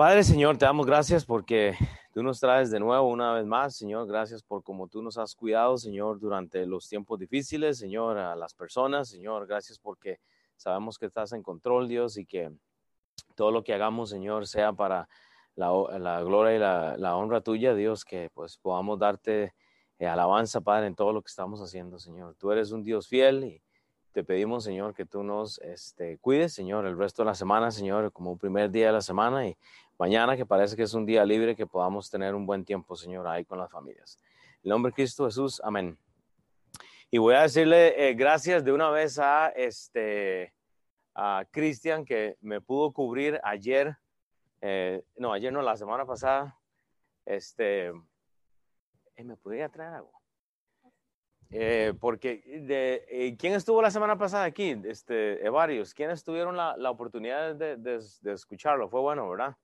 Padre Señor, te damos gracias porque tú nos traes de nuevo una vez más, Señor. Gracias por cómo tú nos has cuidado, Señor, durante los tiempos difíciles, Señor, a las personas, Señor. Gracias porque sabemos que estás en control, Dios, y que todo lo que hagamos, Señor, sea para la, gloria y la, honra tuya, Dios, que pues podamos darte eh, alabanza, Padre, en todo lo que estamos haciendo, Señor. Tú eres un Dios fiel y te pedimos, Señor, que tú nos este, cuides, Señor, el resto de la semana, Señor, como primer día de la semana y mañana, que parece que es un día libre, que podamos tener un buen tiempo, Señor, ahí con las familias. En el nombre de Cristo Jesús, amén. Y voy a decirle eh, gracias de una vez a este a Cristian que me pudo cubrir ayer, eh, no, ayer no, la semana pasada. Este, eh, ¿me podría traer algo? Eh, porque, de, eh, ¿quién estuvo la semana pasada aquí? Este, varios. ¿Quiénes tuvieron la, la oportunidad de, de, escucharlo? Fue bueno, ¿verdad?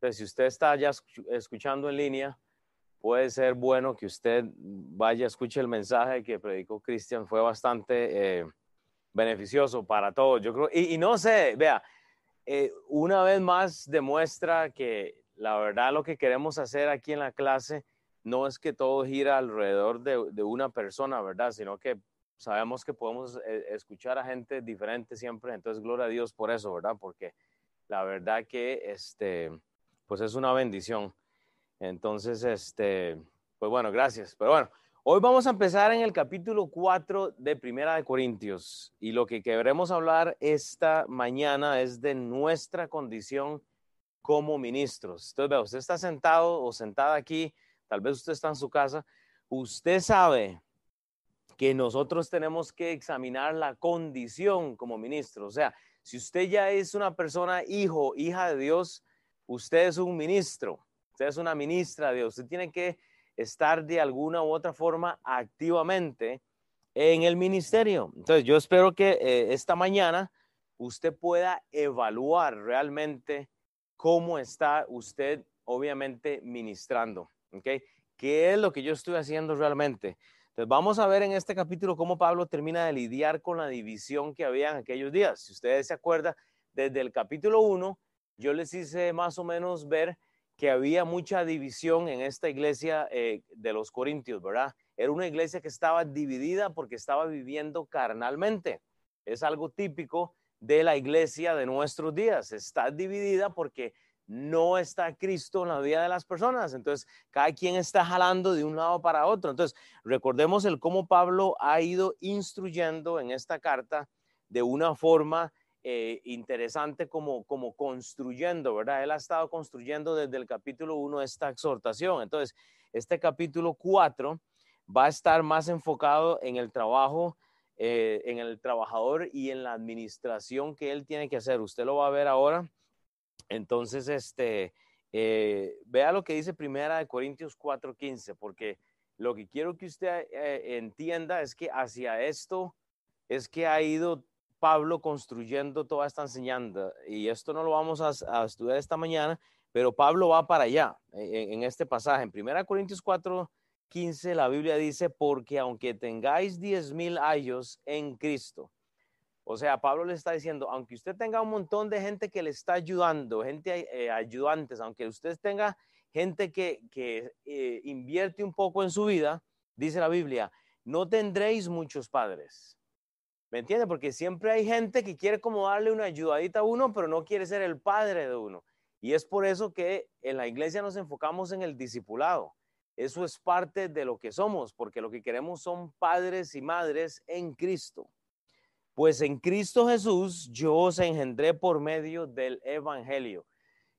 Entonces, si usted está ya escuchando en línea, puede ser bueno que usted vaya, escuche el mensaje que predicó Cristian. Fue bastante eh, beneficioso para todos. Yo creo, y, y no sé, vea, una vez más demuestra que la verdad lo que queremos hacer aquí en la clase no es que todo gira alrededor de, una persona, ¿verdad? Sino que sabemos que podemos eh, escuchar a gente diferente siempre. Entonces, gloria a Dios por eso, ¿verdad? Porque la verdad que, este, pues es una bendición. Entonces, este, pues bueno, gracias. Pero bueno, hoy vamos a empezar en el capítulo 4 de Primera de Corintios. Y lo que queremos hablar esta mañana es de nuestra condición como ministros. Entonces, vea, usted está sentado o sentada aquí tal vez usted está en su casa, usted sabe que nosotros tenemos que examinar la condición como ministro. O sea, si usted ya es una persona hijo, hija de Dios, usted es un ministro, usted es una ministra de Dios, usted tiene que estar de alguna u otra forma activamente en el ministerio. Entonces, yo espero que eh, esta mañana usted pueda evaluar realmente cómo está usted, obviamente, ministrando. ¿okay? ¿Qué es lo que yo estoy haciendo realmente? Entonces vamos a ver en este capítulo cómo Pablo termina de lidiar con la división que había en aquellos días. Si ustedes se acuerdan, desde el capítulo 1 yo les hice más o menos ver que había mucha división en esta iglesia eh, de los Corintios, ¿verdad? Era una iglesia que estaba dividida porque estaba viviendo carnalmente. Es algo típico de la iglesia de nuestros días. Está dividida porque no está Cristo en la vida de las personas. Entonces, cada quien está jalando de un lado para otro. Entonces, recordemos el cómo Pablo ha ido instruyendo en esta carta de una forma eh, interesante como, como construyendo, ¿verdad? Él ha estado construyendo desde el capítulo 1 esta exhortación. Entonces, este capítulo 4 va a estar más enfocado en el trabajo, eh, en el trabajador y en la administración que él tiene que hacer. Usted lo va a ver ahora entonces, este, eh, vea lo que dice Primera de Corintios 4:15, porque lo que quiero que usted eh, entienda es que hacia esto es que ha ido Pablo construyendo toda esta enseñanza. Y esto no lo vamos a, estudiar esta mañana, pero Pablo va para allá en, en este pasaje. En Primera Corintios 4:15 la Biblia dice, porque aunque tengáis diez mil años en Cristo, o sea, Pablo le está diciendo, aunque usted tenga un montón de gente que le está ayudando, gente eh, ayudantes, aunque usted tenga gente que, eh, invierte un poco en su vida, dice la Biblia, no tendréis muchos padres. ¿Me entiende? Porque siempre hay gente que quiere como darle una ayudadita a uno, pero no quiere ser el padre de uno. Y es por eso que en la iglesia nos enfocamos en el discipulado. Eso es parte de lo que somos, porque lo que queremos son padres y madres en Cristo. Pues en Cristo Jesús yo os engendré por medio del Evangelio.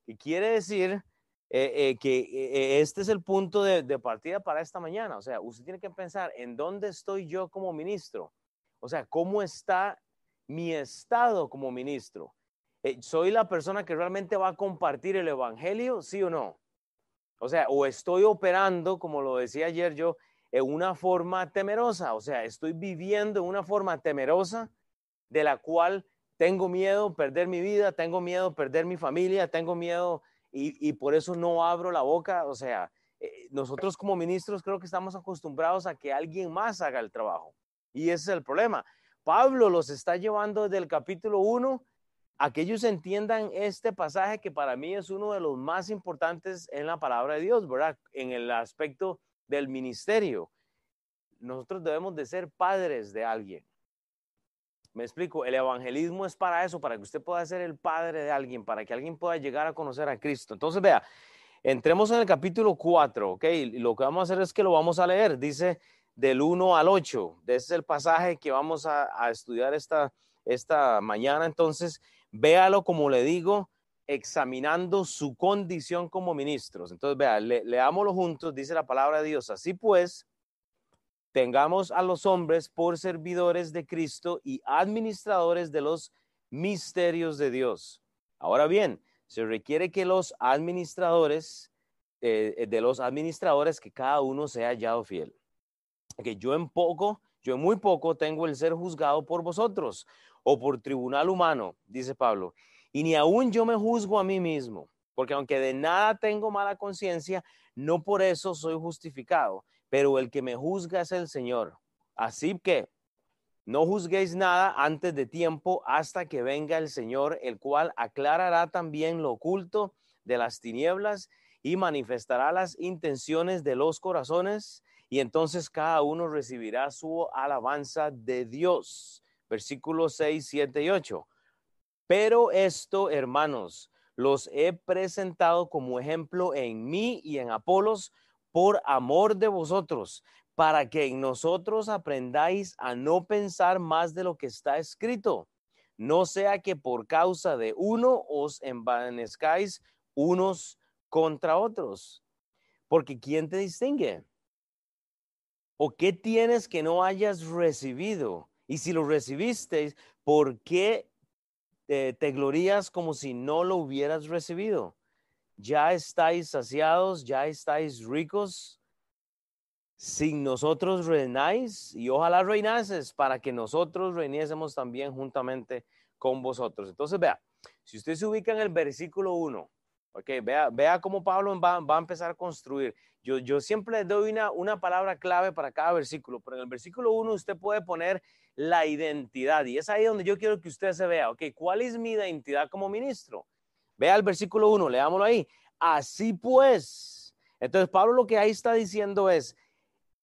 Y quiere decir eh, eh, que eh, este es el punto de, partida para esta mañana. O sea, usted tiene que pensar en dónde estoy yo como ministro. O sea, cómo está mi estado como ministro. ¿Soy la persona que realmente va a compartir el Evangelio, sí o no? O sea, o estoy operando, como lo decía ayer yo, en una forma temerosa. O sea, estoy viviendo en una forma temerosa de la cual tengo miedo perder mi vida, tengo miedo perder mi familia, tengo miedo y, por eso no abro la boca. O sea, eh, nosotros como ministros creo que estamos acostumbrados a que alguien más haga el trabajo. Y ese es el problema. Pablo los está llevando desde el capítulo 1 a que ellos entiendan este pasaje que para mí es uno de los más importantes en la palabra de Dios, ¿verdad? En el aspecto del ministerio. Nosotros debemos de ser padres de alguien. Me explico, el evangelismo es para eso, para que usted pueda ser el padre de alguien, para que alguien pueda llegar a conocer a Cristo. Entonces, vea, entremos en el capítulo 4, ¿ok? Y lo que vamos a hacer es que lo vamos a leer. Dice del 1 al 8. Ese es el pasaje que vamos a, estudiar esta, esta mañana. Entonces, véalo como le digo, examinando su condición como ministros. Entonces, vea, leámoslo juntos, dice la palabra de Dios. Así pues, tengamos a los hombres por servidores de Cristo y administradores de los misterios de Dios. Ahora bien, se requiere que los administradores, eh, de los administradores, que cada uno sea hallado fiel. Que yo en poco, yo en muy poco tengo el ser juzgado por vosotros o por tribunal humano, dice Pablo. Y ni aún yo me juzgo a mí mismo, porque aunque de nada tengo mala conciencia, no por eso soy justificado pero el que me juzga es el Señor. Así que no juzguéis nada antes de tiempo hasta que venga el Señor, el cual aclarará también lo oculto de las tinieblas y manifestará las intenciones de los corazones, y entonces cada uno recibirá su alabanza de Dios. Versículos 6, 7 y 8. Pero esto, hermanos, los he presentado como ejemplo en mí y en Apolos por amor de vosotros, para que en nosotros aprendáis a no pensar más de lo que está escrito, no sea que por causa de uno os envanezcáis unos contra otros. Porque ¿quién te distingue? ¿O qué tienes que no hayas recibido? Y si lo recibisteis, ¿por qué te, te glorías como si no lo hubieras recibido? ya estáis saciados, ya estáis ricos, sin nosotros reináis y ojalá reinases para que nosotros reinésemos también juntamente con vosotros. Entonces, vea, si usted se ubica en el versículo 1, ok, vea, vea cómo Pablo va, va, a empezar a construir. Yo, yo siempre doy una, una palabra clave para cada versículo, pero en el versículo 1 usted puede poner la identidad y es ahí donde yo quiero que usted se vea, ok, ¿cuál es mi identidad como ministro? Vea el versículo 1, leámoslo ahí. Así pues, entonces Pablo lo que ahí está diciendo es,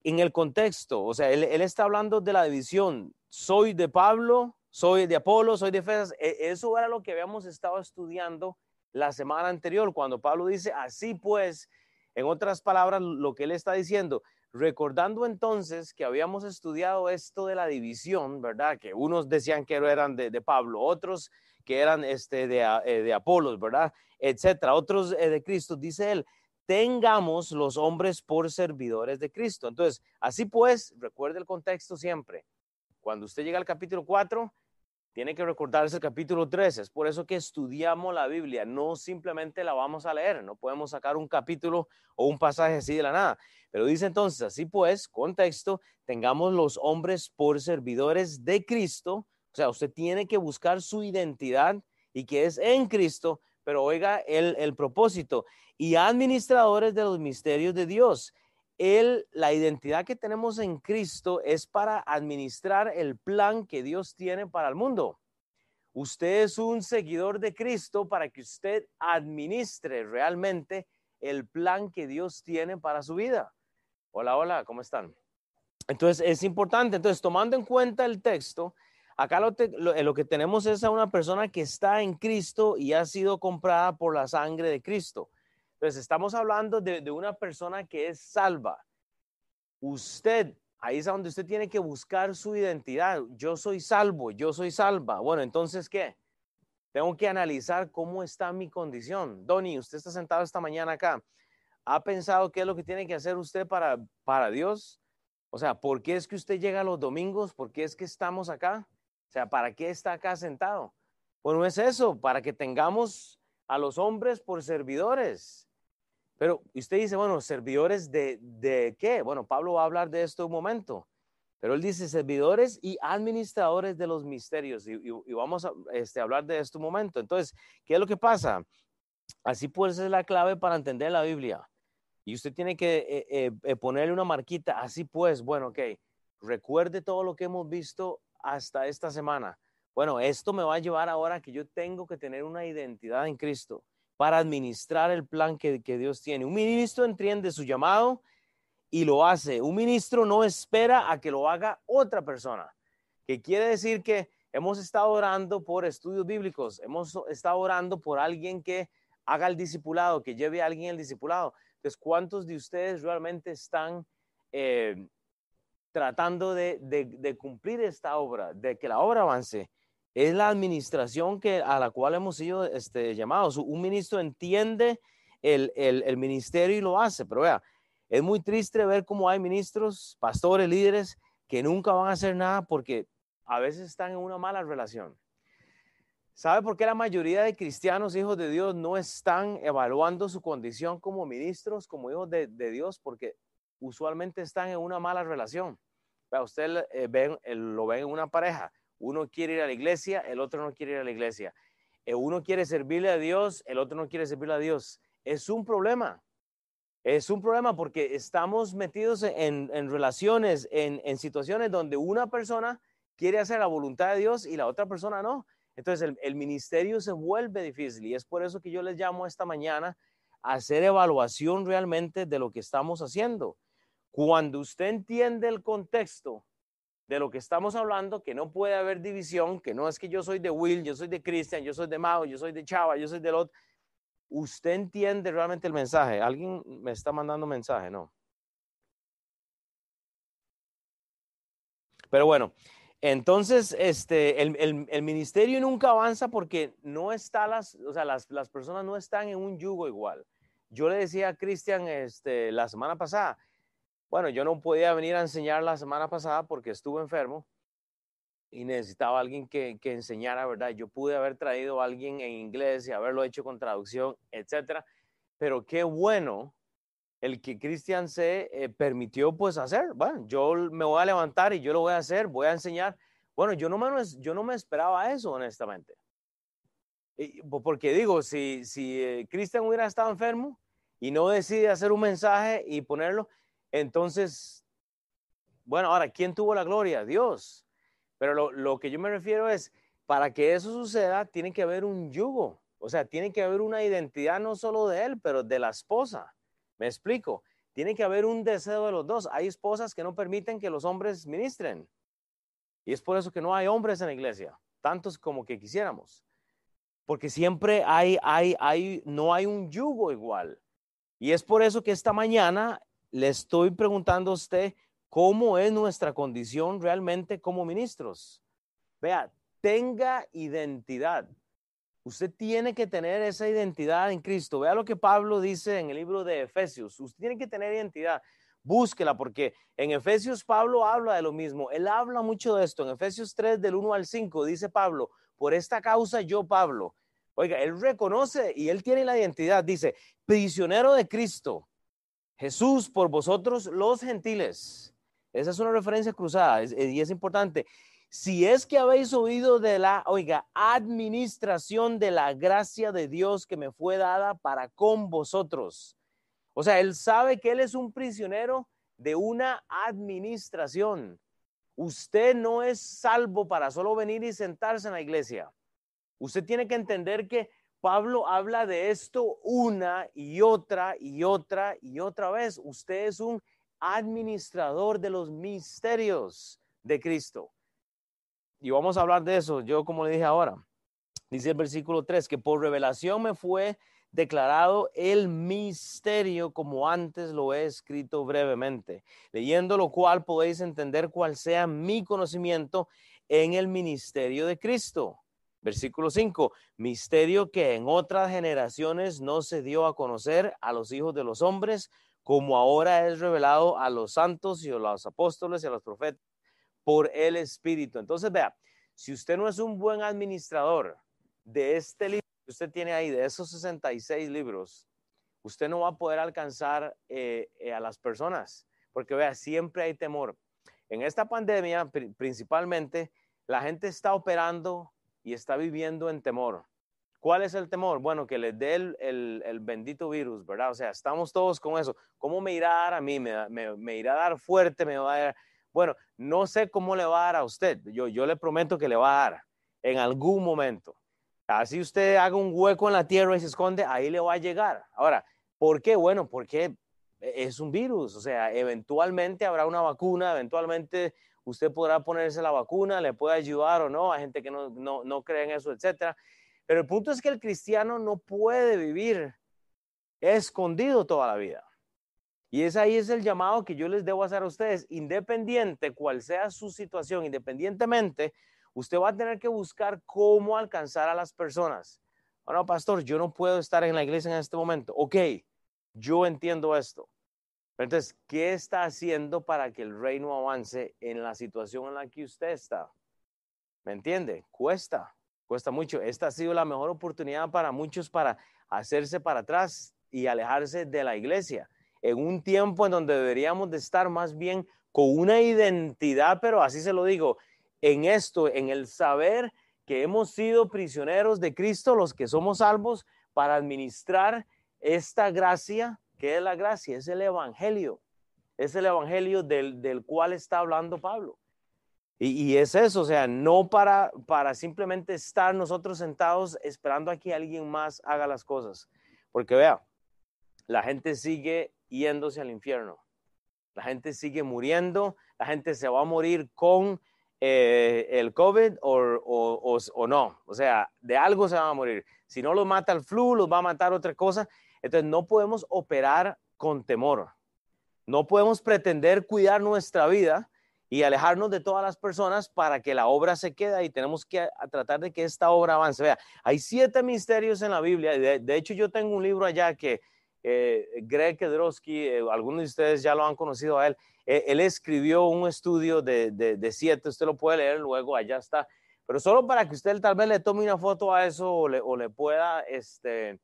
en el contexto, o sea, él, está hablando de la división, soy de Pablo, soy de Apolo, soy de Efesas, e, eso era lo que habíamos estado estudiando la semana anterior, cuando Pablo dice, así pues, en otras palabras, lo que él está diciendo, recordando entonces que habíamos estudiado esto de la división, ¿verdad? Que unos decían que eran de, Pablo, otros que eran este, de, eh, de ¿verdad? Etcétera. Otros eh, de Cristo, dice él, tengamos los hombres por servidores de Cristo. Entonces, así pues, recuerde el contexto siempre. Cuando usted llega al capítulo 4, tiene que recordarse el capítulo 3. Es por eso que estudiamos la Biblia, no simplemente la vamos a leer, no podemos sacar un capítulo o un pasaje así de la nada. Pero dice entonces, así pues, contexto, tengamos los hombres por servidores de Cristo o sea, usted tiene que buscar su identidad y que es en Cristo, pero oiga el, el propósito. Y administradores de los misterios de Dios. El, la identidad que tenemos en Cristo es para administrar el plan que Dios tiene para el mundo. Usted es un seguidor de Cristo para que usted administre realmente el plan que Dios tiene para su vida. Hola, hola, ¿cómo están? Entonces es importante, entonces tomando en cuenta el texto, Acá eh, lo, que tenemos es a una persona que está en Cristo y ha sido comprada por la sangre de Cristo. Entonces, estamos hablando de, una persona que es salva. Usted, ahí es donde usted tiene que buscar su identidad. Yo soy salvo, yo soy salva. Bueno, entonces, ¿qué? Tengo que analizar cómo está mi condición. Donny, usted está sentado esta mañana acá. ¿Ha pensado qué es lo que tiene que hacer usted para, para Dios? O sea, ¿por qué es que usted llega los domingos? ¿Por qué es que estamos acá? O sea, ¿para qué está acá sentado? Bueno, es eso, para que tengamos a los hombres por servidores. Pero usted dice, bueno, servidores de, de qué? Bueno, Pablo va a hablar de esto un momento. Pero él dice servidores y administradores de los misterios. Y, vamos a este, hablar de esto un momento. Entonces, ¿qué es lo que pasa? Así pues es la clave para entender la Biblia. Y usted tiene que eh, eh, eh, ponerle una marquita. Así pues, bueno, ok. Recuerde todo lo que hemos visto hasta esta semana. Bueno, esto me va a llevar ahora que yo tengo que tener una identidad en Cristo para administrar el plan que, Dios tiene. Un ministro entiende su llamado y lo hace. Un ministro no espera a que lo haga otra persona, que quiere decir que hemos estado orando por estudios bíblicos, hemos estado orando por alguien que haga el discipulado, que lleve a alguien el discipulado. Entonces, ¿cuántos de ustedes realmente están eh, tratando de, cumplir esta obra, de que la obra avance? Es la administración que, a la cual hemos sido este, llamados. Un ministro entiende el, ministerio y lo hace, pero vea, es muy triste ver cómo hay ministros, pastores, líderes que nunca van a hacer nada porque a veces están en una mala relación. ¿Sabe por qué la mayoría de cristianos, hijos de Dios, no están evaluando su condición como ministros, como hijos de, Dios? Porque usualmente están en una mala relación. Usted eh, lo ve en una pareja. Uno quiere ir a la iglesia, el otro no quiere ir a la iglesia. Eh, uno quiere servirle a Dios, el otro no quiere servirle a Dios. Es un problema. Es un problema porque estamos metidos en, relaciones, en, situaciones donde una persona quiere hacer la voluntad de Dios y la otra persona no. Entonces el, ministerio se vuelve difícil y es por eso que yo les llamo esta mañana a hacer evaluación realmente de lo que estamos haciendo. Cuando usted entiende el contexto de lo que estamos hablando, que no puede haber división, que no es que yo soy de Will, yo soy de Christian, yo soy de Mao, yo soy de Chava, yo soy de Lot, usted entiende realmente el mensaje. ¿Alguien me está mandando mensaje? No. Pero bueno, entonces, este, el, ministerio nunca avanza porque no está las, o sea, las, personas no están en un yugo igual. Yo le decía a Cristian este, la semana pasada, bueno, yo no podía venir a enseñar la semana pasada porque estuve enfermo y necesitaba alguien que, que, enseñara, ¿verdad? Yo pude haber traído a alguien en inglés y haberlo hecho con traducción, etcétera. Pero qué bueno el que Cristian se eh, permitió pues hacer. Bueno, yo me voy a levantar y yo lo voy a hacer, voy a enseñar. Bueno, yo no me, yo no me esperaba eso, honestamente. porque digo, si, si eh, Cristian hubiera estado enfermo y no decide hacer un mensaje y ponerlo, entonces, bueno, ahora, ¿quién tuvo la gloria? Dios. Pero lo, que yo me refiero es, para que eso suceda, tiene que haber un yugo. O sea, tiene que haber una identidad no solo de él, pero de la esposa. Me explico. Tiene que haber un deseo de los dos. Hay esposas que no permiten que los hombres ministren. Y es por eso que no hay hombres en la iglesia, tantos como que quisiéramos. Porque siempre hay, hay, hay, no hay un yugo igual. Y es por eso que esta mañana le estoy preguntando a usted cómo es nuestra condición realmente como ministros. Vea, tenga identidad. Usted tiene que tener esa identidad en Cristo. Vea lo que Pablo dice en el libro de Efesios. Usted tiene que tener identidad. Búsquela porque en Efesios Pablo habla de lo mismo. Él habla mucho de esto. En Efesios 3 del 1 al 5 dice Pablo, por esta causa yo Pablo. Oiga, él reconoce y él tiene la identidad. Dice, prisionero de Cristo. Jesús por vosotros los gentiles esa es una referencia cruzada y es importante. Si es que habéis oído de la, oiga, administración de la gracia de Dios que me fue dada para con vosotros. O sea, él sabe que él es un prisionero de una administración. Usted no es salvo para solo venir y sentarse en la iglesia. Usted tiene que entender que Pablo habla de esto una y otra y otra y otra vez. Usted es un administrador de los misterios de Cristo. Y vamos a hablar de eso, yo como le dije ahora. Dice el versículo 3, que por revelación me fue declarado el misterio como antes lo he escrito brevemente, leyendo lo cual podéis entender cuál sea mi conocimiento en el ministerio de Cristo. Versículo 5, misterio que en otras generaciones no se dio a conocer a los hijos de los hombres, como ahora es revelado a los santos y a los apóstoles y a los profetas por el Espíritu. Entonces, vea, si usted no es un buen administrador de este libro que usted tiene ahí, de esos 66 libros, usted no va a poder alcanzar eh, eh, a las personas, porque vea, siempre hay temor. En esta pandemia, principalmente, la gente está operando y está viviendo en temor. ¿Cuál es el temor? Bueno, que les dé el, bendito virus, ¿verdad? O sea, estamos todos con eso. ¿Cómo me irá a dar a mí? ¿Me, irá a dar fuerte? ¿Me va a dar? Bueno, no sé cómo le va a dar a usted. Yo, yo le prometo que le va a dar. en algún momento. Así usted haga un hueco en la tierra y se esconde, ahí le va a llegar. Ahora, ¿por qué? Bueno, porque es un virus, o sea, eventualmente habrá una vacuna, eventualmente usted podrá ponerse la vacuna, le puede ayudar o no, hay gente que no, no, no cree en eso, etcétera. Pero el punto es que el cristiano no puede vivir escondido toda la vida. Y es ahí es el llamado que yo les debo hacer a ustedes, independiente cual sea su situación, independientemente, usted va a tener que buscar cómo alcanzar a las personas. Bueno, pastor, yo no puedo estar en la iglesia en este momento. Ok, yo entiendo esto. Entonces, ¿qué está haciendo para que el reino avance en la situación en la que usted está? ¿Me entiende? Cuesta, cuesta mucho. Esta ha sido la mejor oportunidad para muchos para hacerse para atrás y alejarse de la iglesia en un tiempo en donde deberíamos de estar más bien con una identidad, pero así se lo digo, en esto, en el saber que hemos sido prisioneros de Cristo, los que somos salvos, para administrar esta gracia, que es la gracia, es el Evangelio, es el Evangelio del, cual está hablando Pablo. Y, y, es eso, o sea, no para, para simplemente estar nosotros sentados esperando a que alguien más haga las cosas. Porque vea, la gente sigue yéndose al infierno. La gente sigue muriendo, la gente se va a morir con eh, el COVID o, no. O sea, de algo se va a morir. Si no los mata el flu, los va a matar otra cosa. Entonces no podemos operar con temor. No podemos pretender cuidar nuestra vida y alejarnos de todas las personas para que la obra se quede y tenemos que tratar de que esta obra avance. Vea, hay siete misterios en la Biblia. de hecho, yo tengo un libro allá que eh, Greg Kedrowski, eh, algunos de ustedes ya lo han conocido a él, eh, él escribió un estudio de, de, siete, usted lo puede leer luego, allá está, pero solo para que usted tal vez le tome una foto a eso o le, o le pueda este,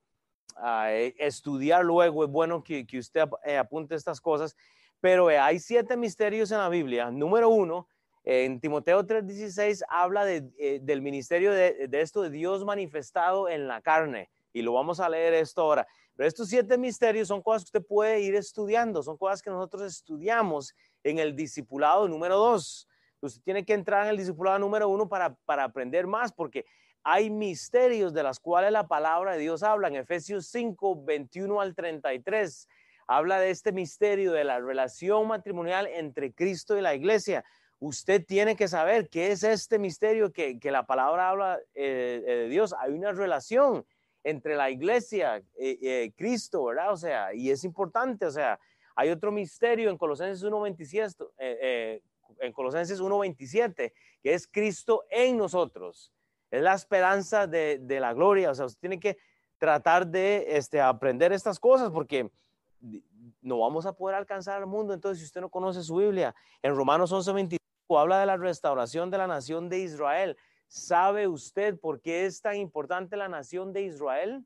estudiar luego, es bueno que, usted apunte estas cosas, pero hay siete misterios en la Biblia. Número uno, en Timoteo 3:16 habla de, del ministerio de, de esto de Dios manifestado en la carne, y lo vamos a leer esto ahora. Pero estos siete misterios son cosas que usted puede ir estudiando, son cosas que nosotros estudiamos en el discipulado número dos. Usted tiene que entrar en el discipulado número uno para, para aprender más, porque hay misterios de las cuales la palabra de Dios habla. En Efesios 5, 21 al 33, habla de este misterio de la relación matrimonial entre Cristo y la iglesia. Usted tiene que saber qué es este misterio que, que la palabra habla eh, eh, de Dios. Hay una relación entre la iglesia, eh, eh, Cristo, ¿verdad? O sea, y es importante, o sea, hay otro misterio en Colosenses 1.27, eh, en Colosenses 1.27, que es Cristo en nosotros. Es la esperanza de, la gloria, o sea, usted tiene que tratar de este, aprender estas cosas porque no vamos a poder alcanzar al mundo, entonces si usted no conoce su Biblia, en Romanos 11.25 habla de la restauración de la nación de Israel. ¿Sabe usted por qué es tan importante la nación de Israel?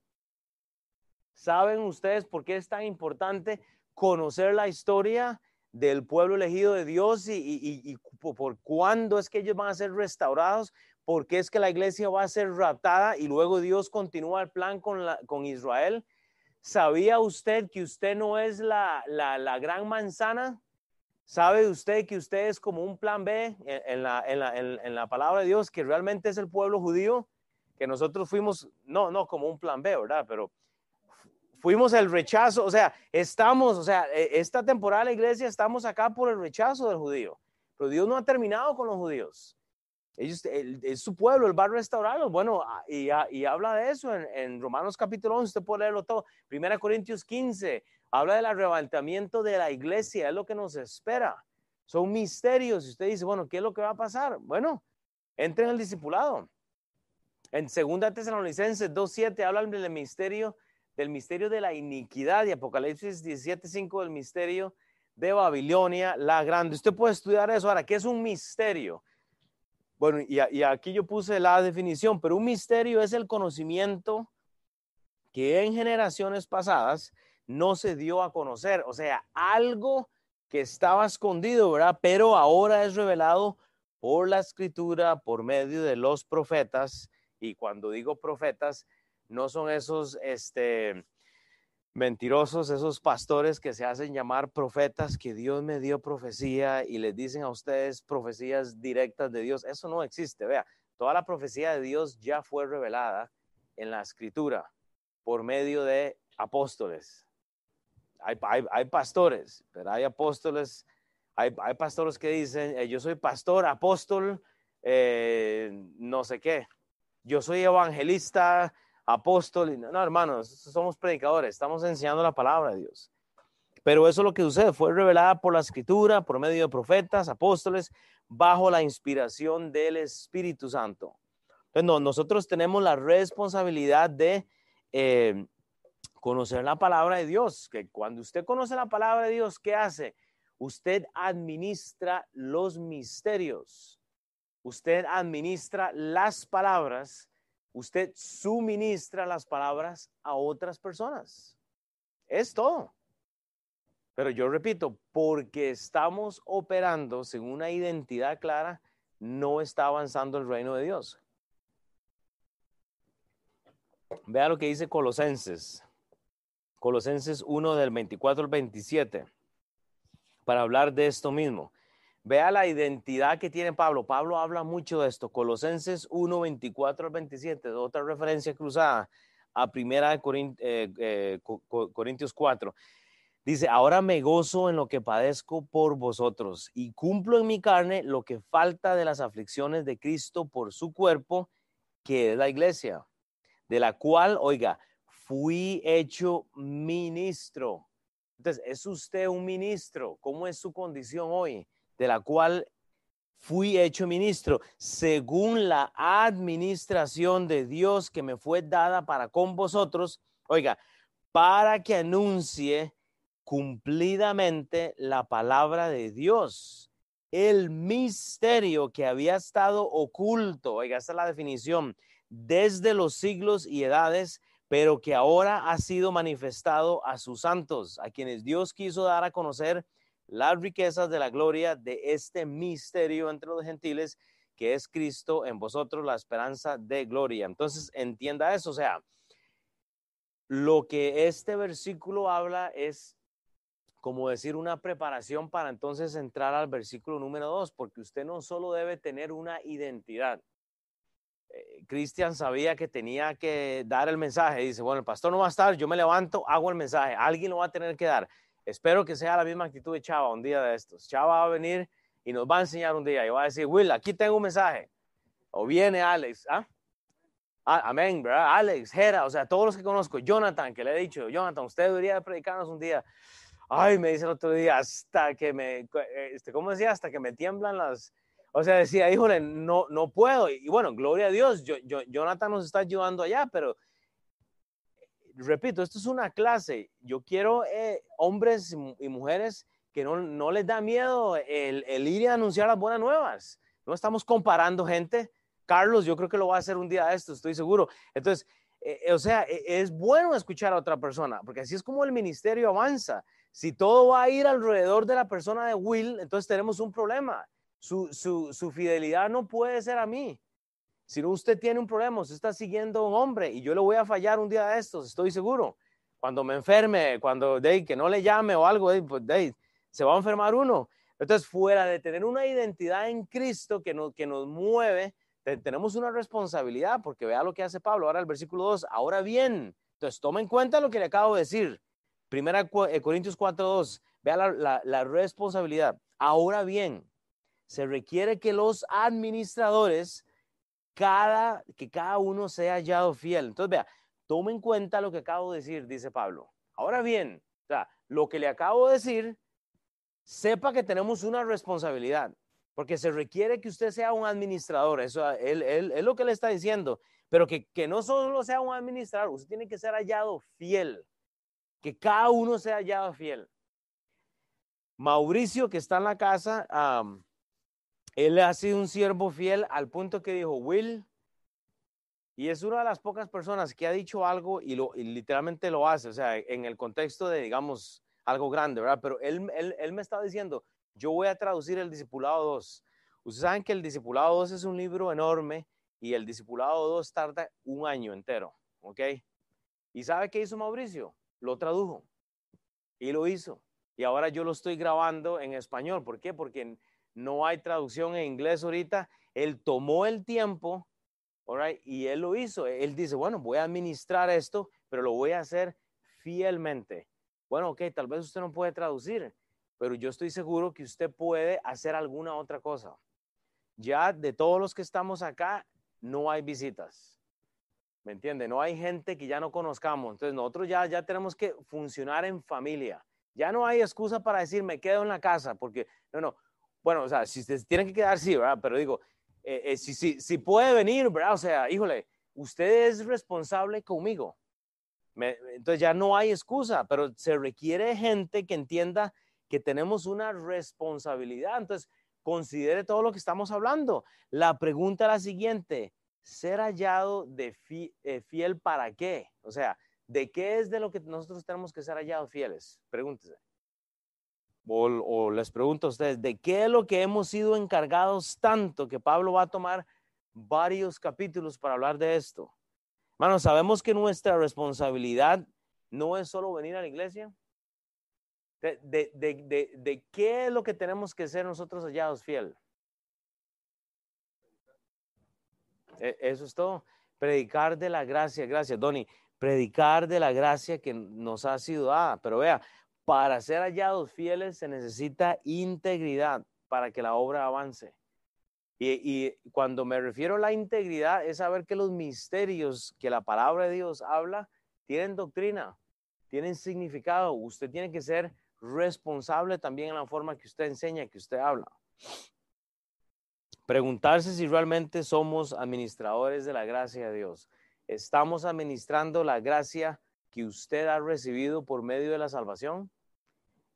¿Saben ustedes por qué es tan importante conocer la historia del pueblo elegido de Dios y, por cuándo es que ellos van a ser restaurados? ¿Por qué es que la iglesia va a ser raptada y luego Dios continúa el plan con, con Israel? ¿Sabía usted que usted no es la, la gran manzana? ¿Sabe usted que usted es como un plan B en la, en, la, en, la, palabra de Dios, que realmente es el pueblo judío? Que nosotros fuimos, no, no como un plan B, ¿verdad? Pero fuimos el rechazo, o sea, estamos, o sea, e, esta temporada la iglesia estamos acá por el rechazo del judío, pero Dios no ha terminado con los judíos. Ellos, es su pueblo, él va a. Bueno, y, y habla de eso en, en, Romanos capítulo 11, usted puede leerlo todo. Primera Corintios 15, Habla del arrebatamiento de la iglesia, es lo que nos espera. Son misterios. Y usted dice, bueno, ¿qué es lo que va a pasar? Bueno, entre en el discipulado. En segunda Tesalonicenses 2.7 habla del misterio, del misterio de la iniquidad y Apocalipsis 17.5 del misterio de Babilonia la grande. Usted puede estudiar eso. Ahora, ¿qué es un misterio? Bueno, y, aquí yo puse la definición, pero un misterio es el conocimiento que en generaciones pasadas no se dio a conocer. O sea, algo que estaba escondido, ¿verdad? Pero ahora es revelado por la escritura, por medio de los profetas. Y cuando digo profetas, no son esos este, mentirosos, esos pastores que se hacen llamar profetas, que Dios me dio profecía y les dicen a ustedes profecías directas de Dios. Eso no existe, vea. Toda la profecía de Dios ya fue revelada en la escritura por medio de apóstoles. Hay, pastores, pero hay apóstoles, hay, pastores que dicen, eh, yo soy pastor, apóstol, eh, no sé qué. Yo soy evangelista, apóstol. No, hermanos, somos predicadores, estamos enseñando la palabra de Dios. Pero eso es lo que sucede, fue revelada por la escritura, por medio de profetas, apóstoles, bajo la inspiración del Espíritu Santo. Entonces, nosotros tenemos la responsabilidad de eh, conocer la palabra de Dios, que cuando usted conoce la palabra de Dios, ¿qué hace? Usted administra los misterios, usted administra las palabras, usted suministra las palabras a otras personas. Es todo. Pero yo repito, porque estamos operando sin una identidad clara, no está avanzando el reino de Dios. Vea lo que dice Colosenses. Colosenses 1 del 24 al 27. Para hablar de esto mismo. Vea la identidad que tiene Pablo. Pablo habla mucho de esto. Colosenses 1, 24 al 27. Otra referencia cruzada a primera de eh, eh, Corintios 4. Dice, ahora me gozo en lo que padezco por vosotros y cumplo en mi carne lo que falta de las aflicciones de Cristo por su cuerpo, que es la iglesia, de la cual, oiga, fui hecho ministro. Entonces, ¿es usted un ministro? ¿Cómo es su condición hoy? De la cual fui hecho ministro, según la administración de Dios que me fue dada para con vosotros, oiga, para que anuncie cumplidamente la palabra de Dios. El misterio que había estado oculto, oiga, esta es la definición, desde los siglos y edades, pero que ahora ha sido manifestado a sus santos, a quienes Dios quiso dar a conocer las riquezas de la gloria de este misterio entre los gentiles, que es Cristo en vosotros, la esperanza de gloria. Entonces, entienda eso, o sea, lo que este versículo habla es como decir una preparación para entonces entrar al versículo número dos, porque usted no solo debe tener una identidad. Eh, Cristian sabía que tenía que dar el mensaje. Dice, bueno, el pastor no va a estar, yo me levanto, hago el mensaje. Alguien lo va a tener que dar. Espero que sea la misma actitud de Chava un día de estos. Chava va a venir y nos va a enseñar un día y va a decir, Will, aquí tengo un mensaje. O viene Alex, ¿ah? ah amén. Alex, Jera, o sea, todos los que conozco, Jonathan, que le he dicho, Jonathan, usted debería predicarnos un día. Ay, me dice el otro día, hasta que me, eh, este, ¿cómo decía? Hasta que me tiemblan las, o sea, decía, híjole, no, no puedo. Y bueno, gloria a Dios, Jonathan nos está ayudando allá, pero repito, esto es una clase. Yo quiero eh, hombres y mujeres que no, no les da miedo el, el, ir y anunciar las buenas nuevas. No estamos comparando gente. Carlos, yo creo que lo va a hacer un día de esto, estoy seguro. Entonces, eh, o sea, e, es bueno escuchar a otra persona, porque así es como el ministerio avanza. Si todo va a ir alrededor de la persona de Will, entonces tenemos un problema. Su, su, su fidelidad no puede ser a mí. Si usted tiene un problema, usted está siguiendo a un hombre y yo le voy a fallar un día de estos, estoy seguro. Cuando me enferme, cuando de que no le llame o algo, pues, se va a enfermar uno. Entonces, fuera de tener una identidad en Cristo que nos, que nos mueve, tenemos una responsabilidad, porque vea lo que hace Pablo, ahora el versículo 2, ahora bien, entonces toma en cuenta lo que le acabo de decir, Primera eh, Corintios 4.2, vea la, la, responsabilidad, ahora bien, se requiere que los administradores, cada, que cada uno sea hallado fiel. Entonces, vea, tome en cuenta lo que acabo de decir, dice Pablo. Ahora bien, lo que le acabo de decir, sepa que tenemos una responsabilidad porque se requiere que usted sea un administrador, eso es lo que le está diciendo, pero que, que, no solo sea un administrador, usted tiene que ser hallado fiel, que cada uno sea hallado fiel. Mauricio, que está en la casa, él ha sido un siervo fiel al punto que dijo, Will, y es una de las pocas personas que ha dicho algo y, lo, literalmente lo hace, o sea, en el contexto de, digamos, algo grande, ¿verdad? Pero él, él, él me está diciendo, yo voy a traducir el Discipulado 2. Ustedes saben que el Discipulado 2 es un libro enorme y el Discipulado 2 tarda un año entero, ¿ok? ¿Y sabe qué hizo Mauricio? Lo tradujo y lo hizo. Y ahora yo lo estoy grabando en español. ¿Por qué? Porque no hay traducción en inglés ahorita. Él tomó el tiempo, y Él lo hizo. Él dice, bueno, voy a administrar esto, pero lo voy a hacer fielmente. Bueno, ok, tal vez usted no puede traducir, pero yo estoy seguro que usted puede hacer alguna otra cosa. Ya de todos los que estamos acá, no hay visitas. ¿Me entiende? No hay gente que ya no conozcamos. Entonces nosotros ya, ya tenemos que funcionar en familia. Ya no hay excusa para decir me quedo en la casa, porque no, no. Bueno, o sea, si ustedes tienen que quedar, sí, ¿verdad? Pero digo, eh, eh, si, si, si puede venir, ¿verdad? O sea, híjole, usted es responsable conmigo. entonces ya no hay excusa, pero se requiere gente que entienda que tenemos una responsabilidad. Entonces, considere todo lo que estamos hablando. La pregunta es la siguiente, ser hallado de eh, fiel para qué? O sea, ¿de qué es de lo que nosotros tenemos que ser hallados fieles? Pregúntese. O, les pregunto a ustedes, ¿de qué es lo que hemos sido encargados tanto que Pablo va a tomar varios capítulos para hablar de esto? Bueno, sabemos que nuestra responsabilidad no es solo venir a la iglesia, de, qué es lo que tenemos que ser nosotros hallados fiel. E, eso es todo. Predicar de la gracia, gracias, Donny. Predicar de la gracia que nos ha sido dada. Pero vea, para ser hallados fieles se necesita integridad para que la obra avance. Y, cuando me refiero a la integridad es saber que los misterios que la palabra de Dios habla tienen doctrina, tienen significado. Usted tiene que ser responsable también en la forma que usted enseña, que usted habla. Preguntarse si realmente somos administradores de la gracia de Dios. ¿Estamos administrando la gracia que usted ha recibido por medio de la salvación?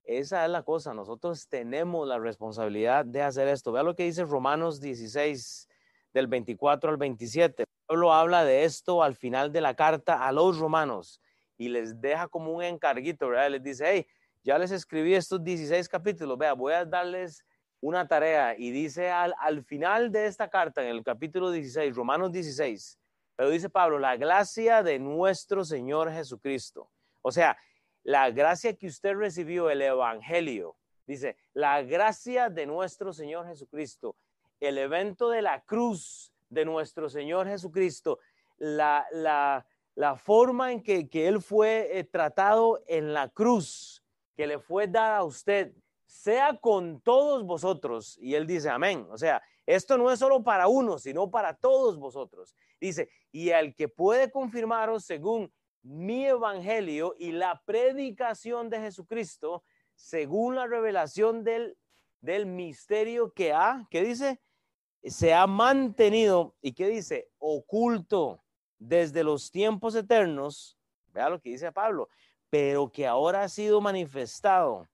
Esa es la cosa. Nosotros tenemos la responsabilidad de hacer esto. Vea lo que dice Romanos 16, del 24 al 27. Pablo habla de esto al final de la carta a los romanos y les deja como un encarguito, ¿verdad? Les dice, hey, ya les escribí estos 16 capítulos, vea, voy a darles una tarea y dice al, al final de esta carta, en el capítulo 16, Romanos 16, pero dice Pablo, la gracia de nuestro Señor Jesucristo. O sea, la gracia que usted recibió, el Evangelio, dice, la gracia de nuestro Señor Jesucristo, el evento de la cruz de nuestro Señor Jesucristo, la, la, la forma en que, que Él fue eh, tratado en la cruz, que le fue dada a usted sea con todos vosotros. Y él dice, amén. O sea, esto no es solo para uno, sino para todos vosotros. Dice, y al que puede confirmaros según mi evangelio y la predicación de Jesucristo, según la revelación del, del misterio que ha, ¿qué dice? Se ha mantenido, ¿y qué dice? Oculto desde los tiempos eternos. Vea lo que dice Pablo pero que ahora ha sido manifestado,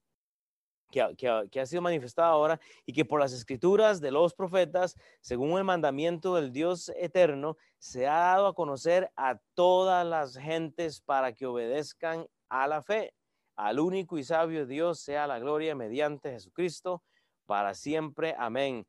que, ha sido manifestado ahora y que por las escrituras de los profetas, según el mandamiento del Dios eterno, se ha dado a conocer a todas las gentes para que obedezcan a la fe. Al único y sabio Dios sea la gloria mediante Jesucristo para siempre. Amén.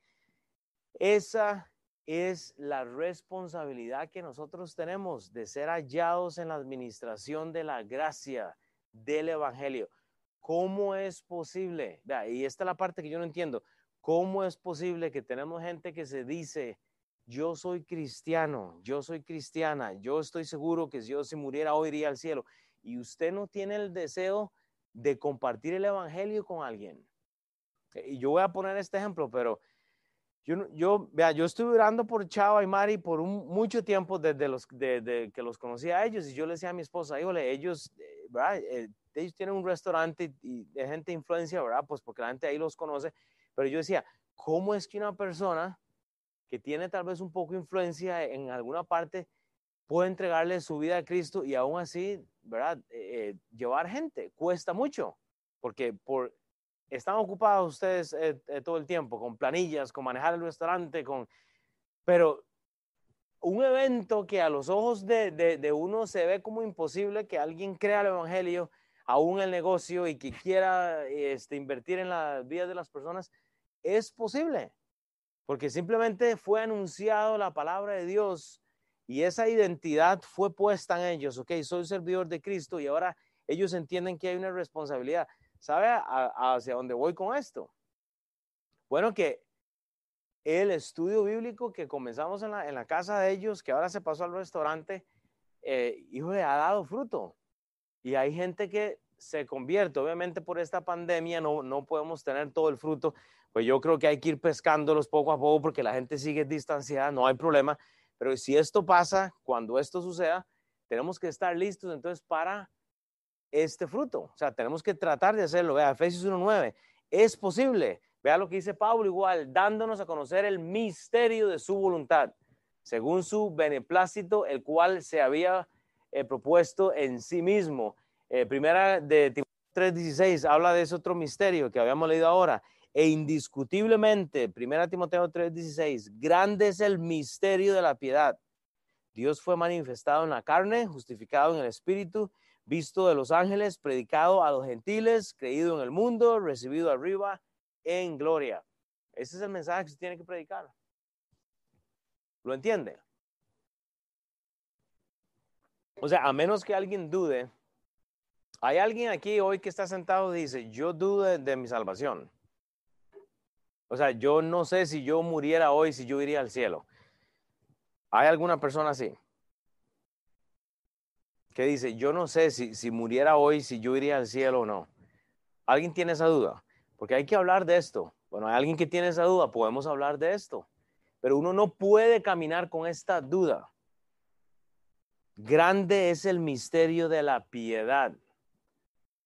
Esa es la responsabilidad que nosotros tenemos de ser hallados en la administración de la gracia del Evangelio. ¿Cómo es posible? y esta es la parte que yo no entiendo. ¿Cómo es posible que tenemos gente que se dice, yo soy cristiano, yo soy cristiana, yo estoy seguro que si yo se muriera hoy iría al cielo, y usted no tiene el deseo de compartir el Evangelio con alguien? Y yo voy a poner este ejemplo, pero yo, yo, vea, yo estuve orando por Chava y Mari por mucho tiempo desde los, de, que los conocía a ellos y yo le decía a mi esposa, híjole, ellos, ¿verdad? Eh, ellos tienen un restaurante y de gente de influencia, ¿verdad? Pues porque la gente ahí los conoce, pero yo decía, ¿cómo es que una persona que tiene tal vez un poco de influencia en alguna parte puede entregarle su vida a Cristo y aún así, ¿verdad? Eh, llevar gente cuesta mucho, porque por están ocupados ustedes eh, eh, todo el tiempo con planillas, con manejar el restaurante, con... Pero un evento que a los ojos de, de, uno se ve como imposible que alguien crea el Evangelio, aún el negocio y que quiera este, invertir en la vida de las personas, es posible. Porque simplemente fue anunciado la palabra de Dios y esa identidad fue puesta en ellos. Ok, soy servidor de Cristo y ahora ellos entienden que hay una responsabilidad. ¿Sabe hacia dónde voy con esto? Bueno, que el estudio bíblico que comenzamos en la, casa de ellos, que ahora se pasó al restaurante, eh, le ha dado fruto. Y hay gente que se convierte, obviamente por esta pandemia no, no podemos tener todo el fruto, pues yo creo que hay que ir pescándolos poco a poco porque la gente sigue distanciada, no hay problema, pero si esto pasa, cuando esto suceda, tenemos que estar listos entonces para este fruto. O sea, tenemos que tratar de hacerlo. Vea, Efesios 1.9, es posible. Vea lo que dice Pablo igual, dándonos a conocer el misterio de su voluntad, según su beneplácito, el cual se había eh, propuesto en sí mismo. Eh, primera de Timoteo 3.16 habla de ese otro misterio que habíamos leído ahora. E indiscutiblemente, primera Timoteo 3.16, grande es el misterio de la piedad. Dios fue manifestado en la carne, justificado en el espíritu, visto de los ángeles, predicado a los gentiles, creído en el mundo, recibido arriba en gloria. Ese es el mensaje que se tiene que predicar. ¿Lo entiende? O sea, a menos que alguien dude, hay alguien aquí hoy que está sentado y dice, yo dudo de, mi salvación. O sea, yo no sé si yo muriera hoy, si yo iría al cielo. ¿Hay alguna persona así? Que dice, yo no sé si, si muriera hoy, si yo iría al cielo o no. ¿Alguien tiene esa duda? Porque hay que hablar de esto. Bueno, hay alguien que tiene esa duda, podemos hablar de esto. Pero uno no puede caminar con esta duda. Grande es el misterio de la piedad.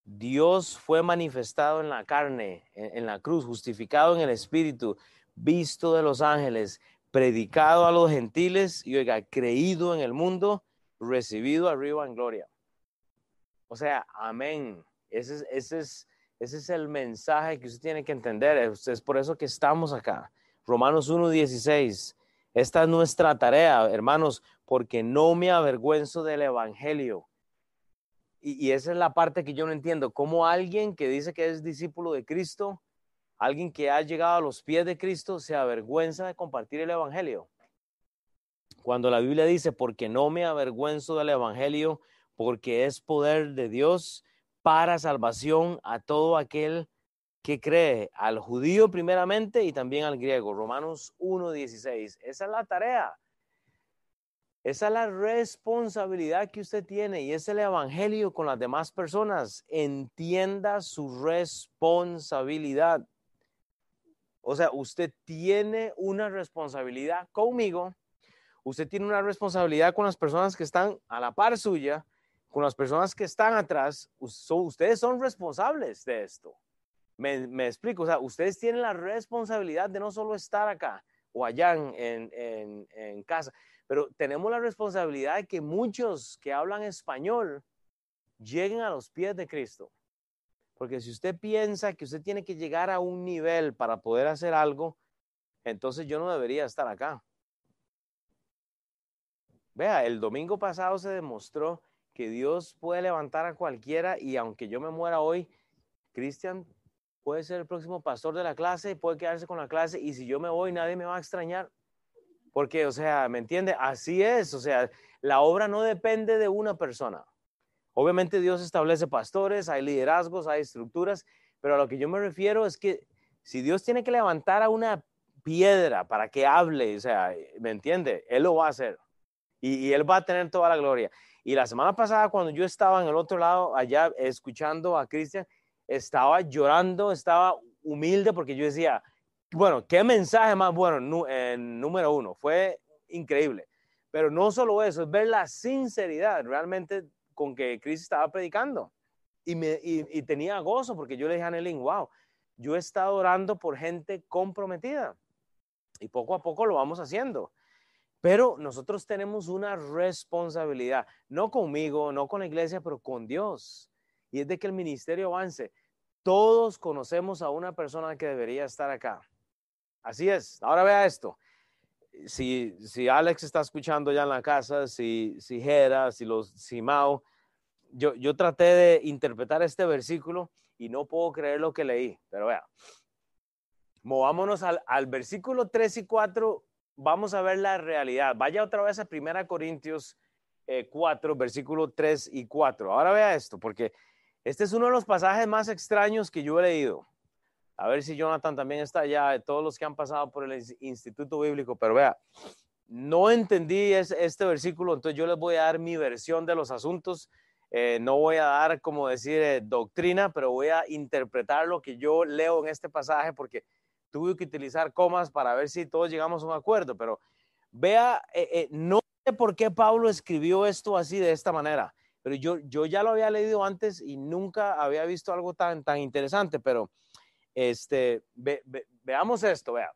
Dios fue manifestado en la carne, en, la cruz, justificado en el Espíritu, visto de los ángeles, predicado a los gentiles y oiga, creído en el mundo, recibido arriba en gloria. O sea, amén. Ese ese es, ese es el mensaje que usted tiene que entender. Es por eso que estamos acá. Romanos 1.16. Esta es nuestra tarea, hermanos, porque no me avergüenzo del Evangelio. Y, esa es la parte que yo no entiendo. ¿Cómo alguien que dice que es discípulo de Cristo, alguien que ha llegado a los pies de Cristo, se avergüenza de compartir el Evangelio? Cuando la Biblia dice, porque no me avergüenzo del Evangelio, porque es poder de Dios para salvación a todo aquel que cree, al judío primeramente y también al griego. Romanos 1.16. Esa es la tarea. Esa es la responsabilidad que usted tiene y es el evangelio con las demás personas. Entienda su responsabilidad. O sea, usted tiene una responsabilidad conmigo, usted tiene una responsabilidad con las personas que están a la par suya con las personas que están atrás, ustedes son responsables de esto. Me, explico, o sea, ustedes tienen la responsabilidad de no solo estar acá o allá en, en casa, pero tenemos la responsabilidad de que muchos que hablan español lleguen a los pies de Cristo. Porque si usted piensa que usted tiene que llegar a un nivel para poder hacer algo, entonces yo no debería estar acá. Vea, el domingo pasado se demostró que Dios puede levantar a cualquiera y aunque yo me muera hoy, Cristian puede ser el próximo pastor de la clase y puede quedarse con la clase y si yo me voy nadie me va a extrañar. Porque, o sea, ¿me entiende? Así es, o sea, la obra no depende de una persona. Obviamente Dios establece pastores, hay liderazgos, hay estructuras, pero a lo que yo me refiero es que si Dios tiene que levantar a una piedra para que hable, o sea, ¿me entiende? Él lo va a hacer y, y Él va a tener toda la gloria. Y la semana pasada, cuando yo estaba en el otro lado, allá escuchando a Cristian, estaba llorando, estaba humilde porque yo decía, bueno, qué mensaje más bueno, en número uno, fue increíble. Pero no solo eso, es ver la sinceridad realmente con que Cristo estaba predicando. Y, me, y, tenía gozo porque yo le dije a Nelly, wow, yo he estado orando por gente comprometida. Y poco a poco lo vamos haciendo. Pero nosotros tenemos una responsabilidad, no conmigo, no con la iglesia, pero con Dios. Y es de que el ministerio avance. Todos conocemos a una persona que debería estar acá. Así es. Ahora vea esto. Si, si Alex está escuchando ya en la casa, si, si Jera, si los si Mao, yo, yo traté de interpretar este versículo y no puedo creer lo que leí. Pero vea, movámonos al, al versículo 3 y 4 vamos a ver la realidad. Vaya otra vez a 1 Corintios 4, eh, versículo 3 y 4. Ahora vea esto, porque este es uno de los pasajes más extraños que yo he leído. A ver si Jonathan también está allá, todos los que han pasado por el Instituto Bíblico, pero vea, no entendí este versículo, entonces yo les voy a dar mi versión de los asuntos. Eh, no voy a dar, como decir, eh, doctrina, pero voy a interpretar lo que yo leo en este pasaje porque tuve que utilizar comas para ver si todos llegamos a un acuerdo. Pero vea, eh, no sé por qué Pablo escribió esto así de esta manera, pero yo, yo ya lo había leído antes y nunca había visto algo tan, tan interesante. Pero este, veamos esto, vea.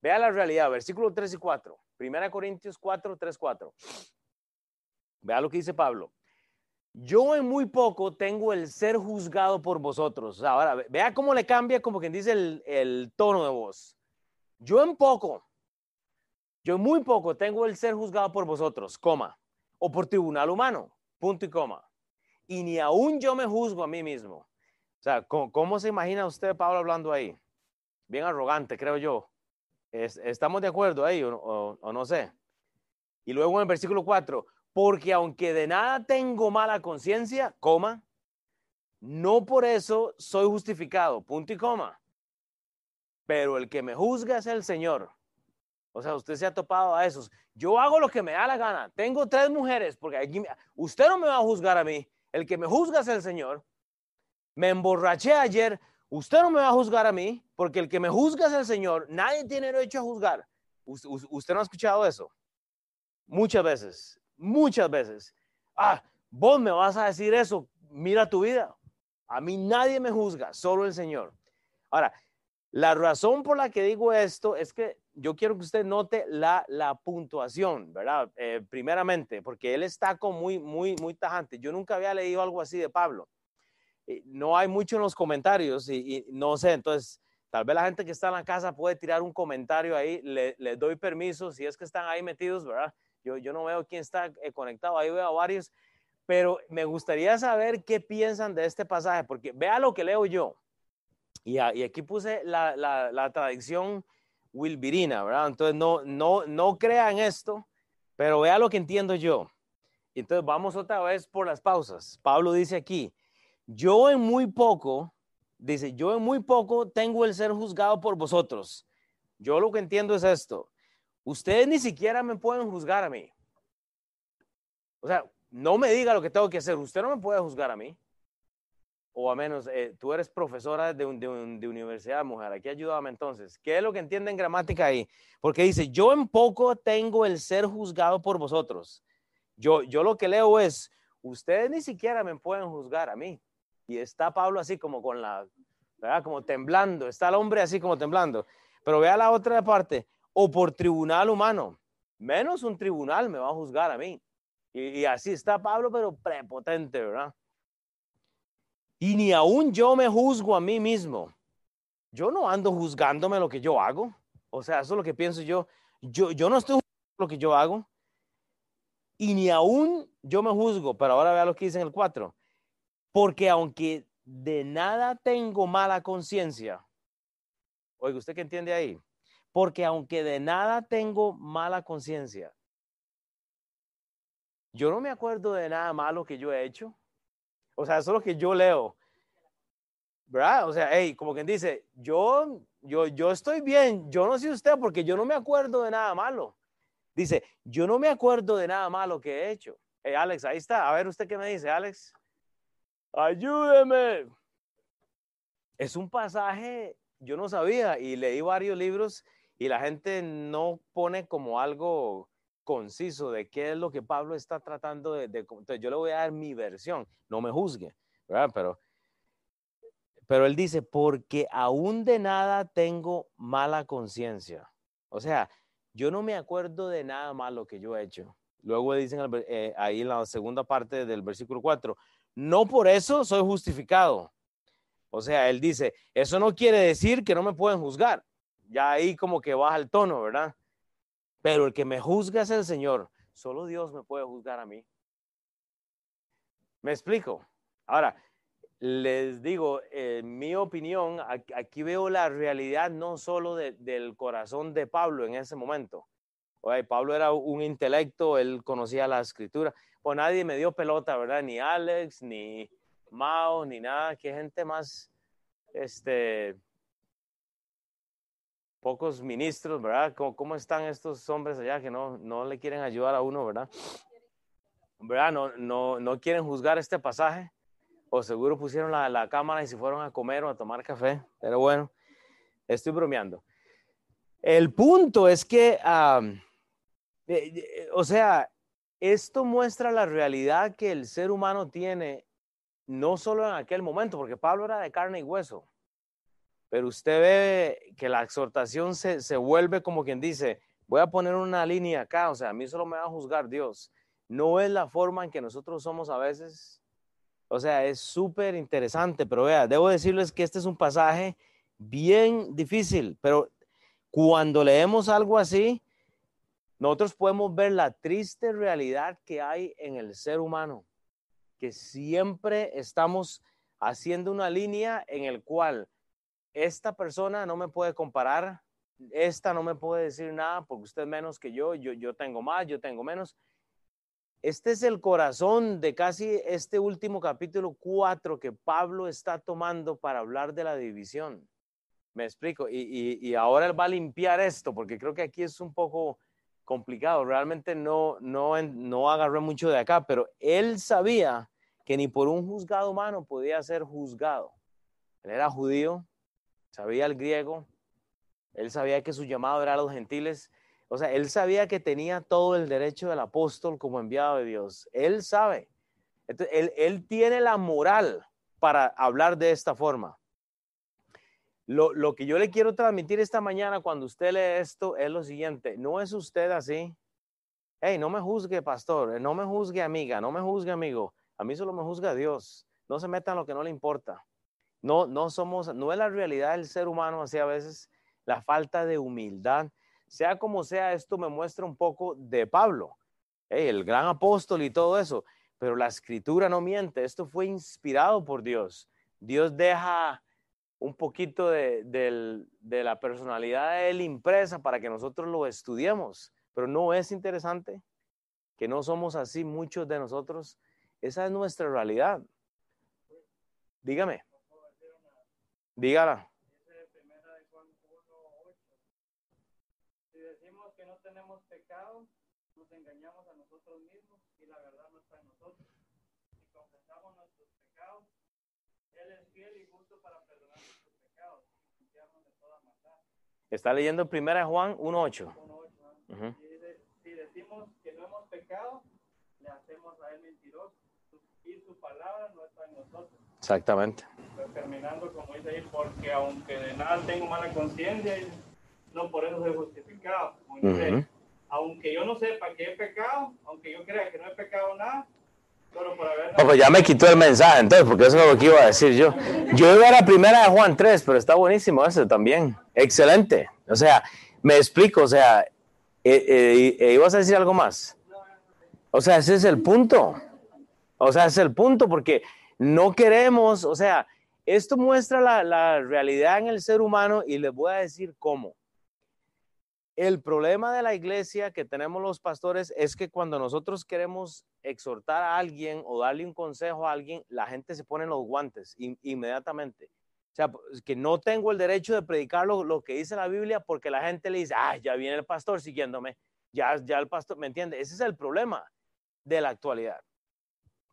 Vea la realidad, versículo 3 y 4. Primera Corintios 4, 3, 4. Vea lo que dice Pablo. Yo en muy poco tengo el ser juzgado por vosotros. Ahora, vea cómo le cambia como quien dice el, el tono de voz. Yo en poco, yo en muy poco tengo el ser juzgado por vosotros, coma, o por tribunal humano, punto y coma. Y ni aún yo me juzgo a mí mismo. O sea, ¿cómo, se imagina usted Pablo hablando ahí? Bien arrogante, creo yo. ¿Estamos de acuerdo ahí o, no sé? Y luego en el versículo 4, porque aunque de nada tengo mala conciencia, coma, no por eso soy justificado, punto y coma. Pero el que me juzga es el Señor. O sea, usted se ha topado a esos. Yo hago lo que me da la gana. Tengo tres mujeres, porque aquí, usted no me va a juzgar a mí. El que me juzga es el Señor. Me emborraché ayer, Usted no me va a juzgar a mí, porque el que me juzga es el Señor. Nadie tiene derecho a juzgar. Usted no ha escuchado eso. Muchas veces, muchas veces. Ah, vos me vas a decir eso. Mira tu vida. A mí nadie me juzga, solo el Señor. Ahora, la razón por la que digo esto es que yo quiero que usted note la, la puntuación, ¿verdad? Eh, primeramente, porque él está con muy, muy, muy tajante. Yo nunca había leído algo así de Pablo. No hay mucho en los comentarios y, no sé, entonces tal vez la gente que está en la casa puede tirar un comentario ahí, le, doy permiso si es que están ahí metidos, ¿verdad? Yo, yo no veo quién está eh, conectado, ahí veo varios, pero me gustaría saber qué piensan de este pasaje, porque vea lo que leo yo. Y, aquí puse la tradición wilbirina, ¿verdad? Entonces no, no, no crean esto, pero vea lo que entiendo yo. Entonces vamos otra vez por las pausas. Pablo dice aquí, yo en muy poco, dice, yo en muy poco tengo el ser juzgado por vosotros. Yo lo que entiendo es esto. Ustedes ni siquiera me pueden juzgar a mí. O sea, no me diga lo que tengo que hacer. Usted no me puede juzgar a mí. O a menos, eh, tú eres profesora de, de, universidad, mujer. Aquí ayúdame entonces. ¿Qué es lo que entiende en gramática ahí? Porque dice, yo en poco tengo el ser juzgado por vosotros. Yo, yo lo que leo es, ustedes ni siquiera me pueden juzgar a mí. Y está Pablo así como con la, ¿verdad? Como temblando, está el hombre así como temblando. Pero vea la otra parte, o por tribunal humano, menos un tribunal me va a juzgar a mí. Y, así está Pablo, pero prepotente, ¿verdad? Y ni aún yo me juzgo a mí mismo. Yo no ando juzgándome lo que yo hago. O sea, eso es lo que pienso yo. Yo, yo no estoy juzgando lo que yo hago. Y ni aún yo me juzgo. Pero ahora vea lo que dice en el 4. Porque aunque de nada tengo mala conciencia, oiga, ¿usted qué entiende ahí? Porque aunque de nada tengo mala conciencia, yo no me acuerdo de nada malo que yo he hecho. O sea, eso es lo que yo leo. ¿Verdad? O sea, hey, como quien dice, yo, yo, yo estoy bien, yo no sé usted porque yo no me acuerdo de nada malo. Dice, yo no me acuerdo de nada malo que he hecho. Hey, Alex, ahí está. A ver, ¿usted qué me dice, Alex? ayúdeme. Es un pasaje, yo no sabía y leí varios libros y la gente no pone como algo conciso de qué es lo que Pablo está tratando de, entonces yo le voy a dar mi versión, no me juzgue, ¿verdad? Pero, pero él dice, porque aún de nada tengo mala conciencia. O sea, yo no me acuerdo de nada malo que yo he hecho. Luego dicen eh, ahí en la segunda parte del versículo 4, no por eso soy justificado. O sea, él dice, eso no quiere decir que no me pueden juzgar. Ya ahí como que baja el tono, ¿verdad? Pero el que me juzga es el Señor. Solo Dios me puede juzgar a mí. ¿Me explico? Ahora, les digo, en mi opinión, aquí veo la realidad no solo del corazón de Pablo en ese momento. Oye, Pablo era un intelecto, él conocía la escritura, pues nadie me dio pelota, ¿verdad? Ni Alex, ni Mao, ni nada. Qué gente más, este, pocos ministros, ¿verdad? ¿Cómo, ¿Cómo, están estos hombres allá que no, no le quieren ayudar a uno, ¿verdad? ¿Verdad? No, no, no quieren juzgar este pasaje. O seguro pusieron la, la cámara y se fueron a comer o a tomar café. Pero bueno, estoy bromeando. El punto es que, o sea, esto muestra la realidad que el ser humano tiene, no solo en aquel momento, porque Pablo era de carne y hueso, pero usted ve que la exhortación se, se vuelve como quien dice, voy a poner una línea acá, o sea, a mí solo me va a juzgar Dios. No es la forma en que nosotros somos a veces. O sea, es súper interesante, pero vea, debo decirles que este es un pasaje bien difícil, pero cuando leemos algo así, nosotros podemos ver la triste realidad que hay en el ser humano, que siempre estamos haciendo una línea en el cual esta persona no me puede comparar, esta no me puede decir nada porque usted es menos que yo, yo, tengo más, yo tengo menos. Este es el corazón de casi este último capítulo 4 que Pablo está tomando para hablar de la división. Me explico. Y, y, ahora él va a limpiar esto, porque creo que aquí es un poco complicado. Realmente no, no, no agarré mucho de acá, pero él sabía que ni por un juzgado humano podía ser juzgado. Él era judío, sabía el griego, él sabía que su llamado era a los gentiles. O sea, él sabía que tenía todo el derecho del apóstol como enviado de Dios. Él sabe. Él, tiene la moral para hablar de esta forma. Lo, que yo le quiero transmitir esta mañana cuando usted lee esto es lo siguiente, no es usted así. Hey, no me juzgue, pastor, no me juzgue, amiga, no me juzgue, amigo. A mí solo me juzga Dios. No se meta en lo que no le importa. No, no somos, no es la realidad del ser humano así a veces, la falta de humildad. Sea como sea, esto me muestra un poco de Pablo, el gran apóstol y todo eso. Pero la escritura no miente, esto fue inspirado por Dios. Dios deja un poquito de, la personalidad de él impresa para que nosotros lo estudiemos. Pero no es interesante que no somos así muchos de nosotros. Esa es nuestra realidad. Dígame. Dígala. Si decimos que no tenemos pecado, nos engañamos a nosotros mismos y la verdad no está en nosotros. Si confesamos nuestros pecados, Él es fiel y justo para Está leyendo primera Juan 1.8. Si decimos que no hemos pecado, le hacemos a él mentiroso. Y su palabra no está en nosotros. Exactamente. terminando, como dice ahí, porque aunque de nada tengo mala conciencia, no por eso soy justificado. Aunque yo no sepa que he pecado, aunque yo crea que no he pecado nada, pues ya me quitó el mensaje, entonces, porque eso es lo que iba a decir yo. Yo iba a la primera de Juan 3, pero está buenísimo ese también. Excelente. O sea, me explico, o sea, eh, eh, eh, ¿ibas a decir algo más? O sea, ese es el punto. O sea, ese es el punto, porque no queremos, o sea, esto muestra la, realidad en el ser humano y les voy a decir cómo. El problema de la iglesia que tenemos los pastores es que cuando nosotros queremos exhortar a alguien o darle un consejo a alguien, la gente se pone los guantes inmediatamente. O sea, que no tengo el derecho de predicar lo, que dice la Biblia porque la gente le dice, ah, ya viene el pastor siguiéndome, ya, ya el pastor, ¿me entiende? Ese es el problema de la actualidad.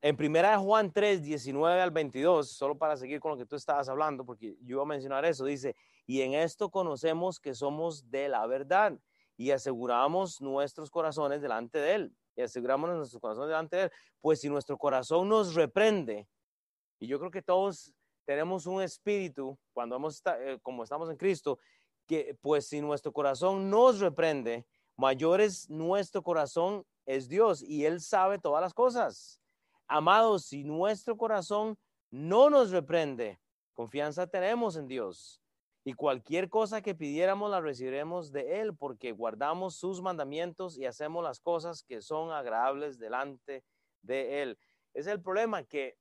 En primera de Juan 3, 19 al 22, solo para seguir con lo que tú estabas hablando, porque yo iba a mencionar eso, dice, y en esto conocemos que somos de la verdad y aseguramos nuestros corazones delante de Él. Y aseguramos nuestros corazones delante de Él. Pues si nuestro corazón nos reprende, y yo creo que todos tenemos un espíritu cuando hemos, eh, como estamos en Cristo, que pues si nuestro corazón nos reprende, mayor es nuestro corazón es Dios y Él sabe todas las cosas. Amados, si nuestro corazón no nos reprende, confianza tenemos en Dios y cualquier cosa que pidiéramos la recibiremos de Él, porque guardamos sus mandamientos y hacemos las cosas que son agradables delante de Él. Es el problema que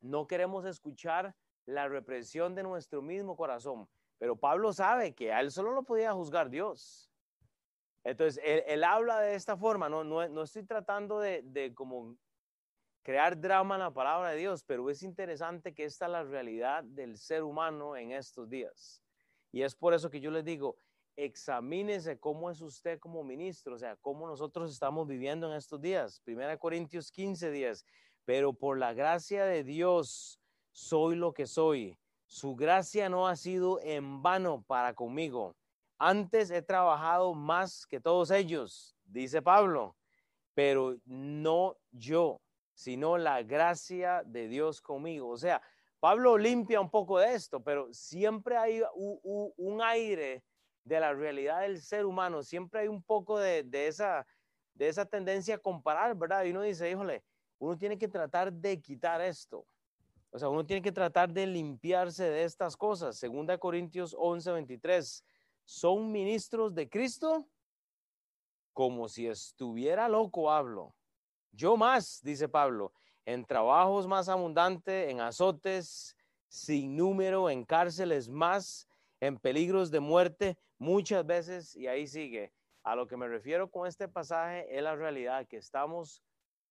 no queremos escuchar la represión de nuestro mismo corazón, pero Pablo sabe que a Él solo lo podía juzgar Dios. Entonces, Él, habla de esta forma, no, no, estoy tratando de, de como crear drama en la palabra de Dios, pero es interesante que esta es la realidad del ser humano en estos días. Y es por eso que yo les digo, examínese cómo es usted como ministro, o sea, cómo nosotros estamos viviendo en estos días. Primera Corintios 15 días. Pero por la gracia de Dios soy lo que soy. Su gracia no ha sido en vano para conmigo. Antes he trabajado más que todos ellos, dice Pablo, pero no yo, sino la gracia de Dios conmigo. O sea, Pablo limpia un poco de esto, pero siempre hay un, aire de la realidad del ser humano, siempre hay un poco de, esa, de esa tendencia a comparar, ¿verdad? Y uno dice, híjole, uno tiene que tratar de quitar esto. O sea, uno tiene que tratar de limpiarse de estas cosas. Segunda Corintios 11, 23. Son ministros de Cristo como si estuviera loco, hablo. Yo más, dice Pablo, en trabajos más abundantes, en azotes sin número, en cárceles más, en peligros de muerte, muchas veces, y ahí sigue. A lo que me refiero con este pasaje es la realidad que estamos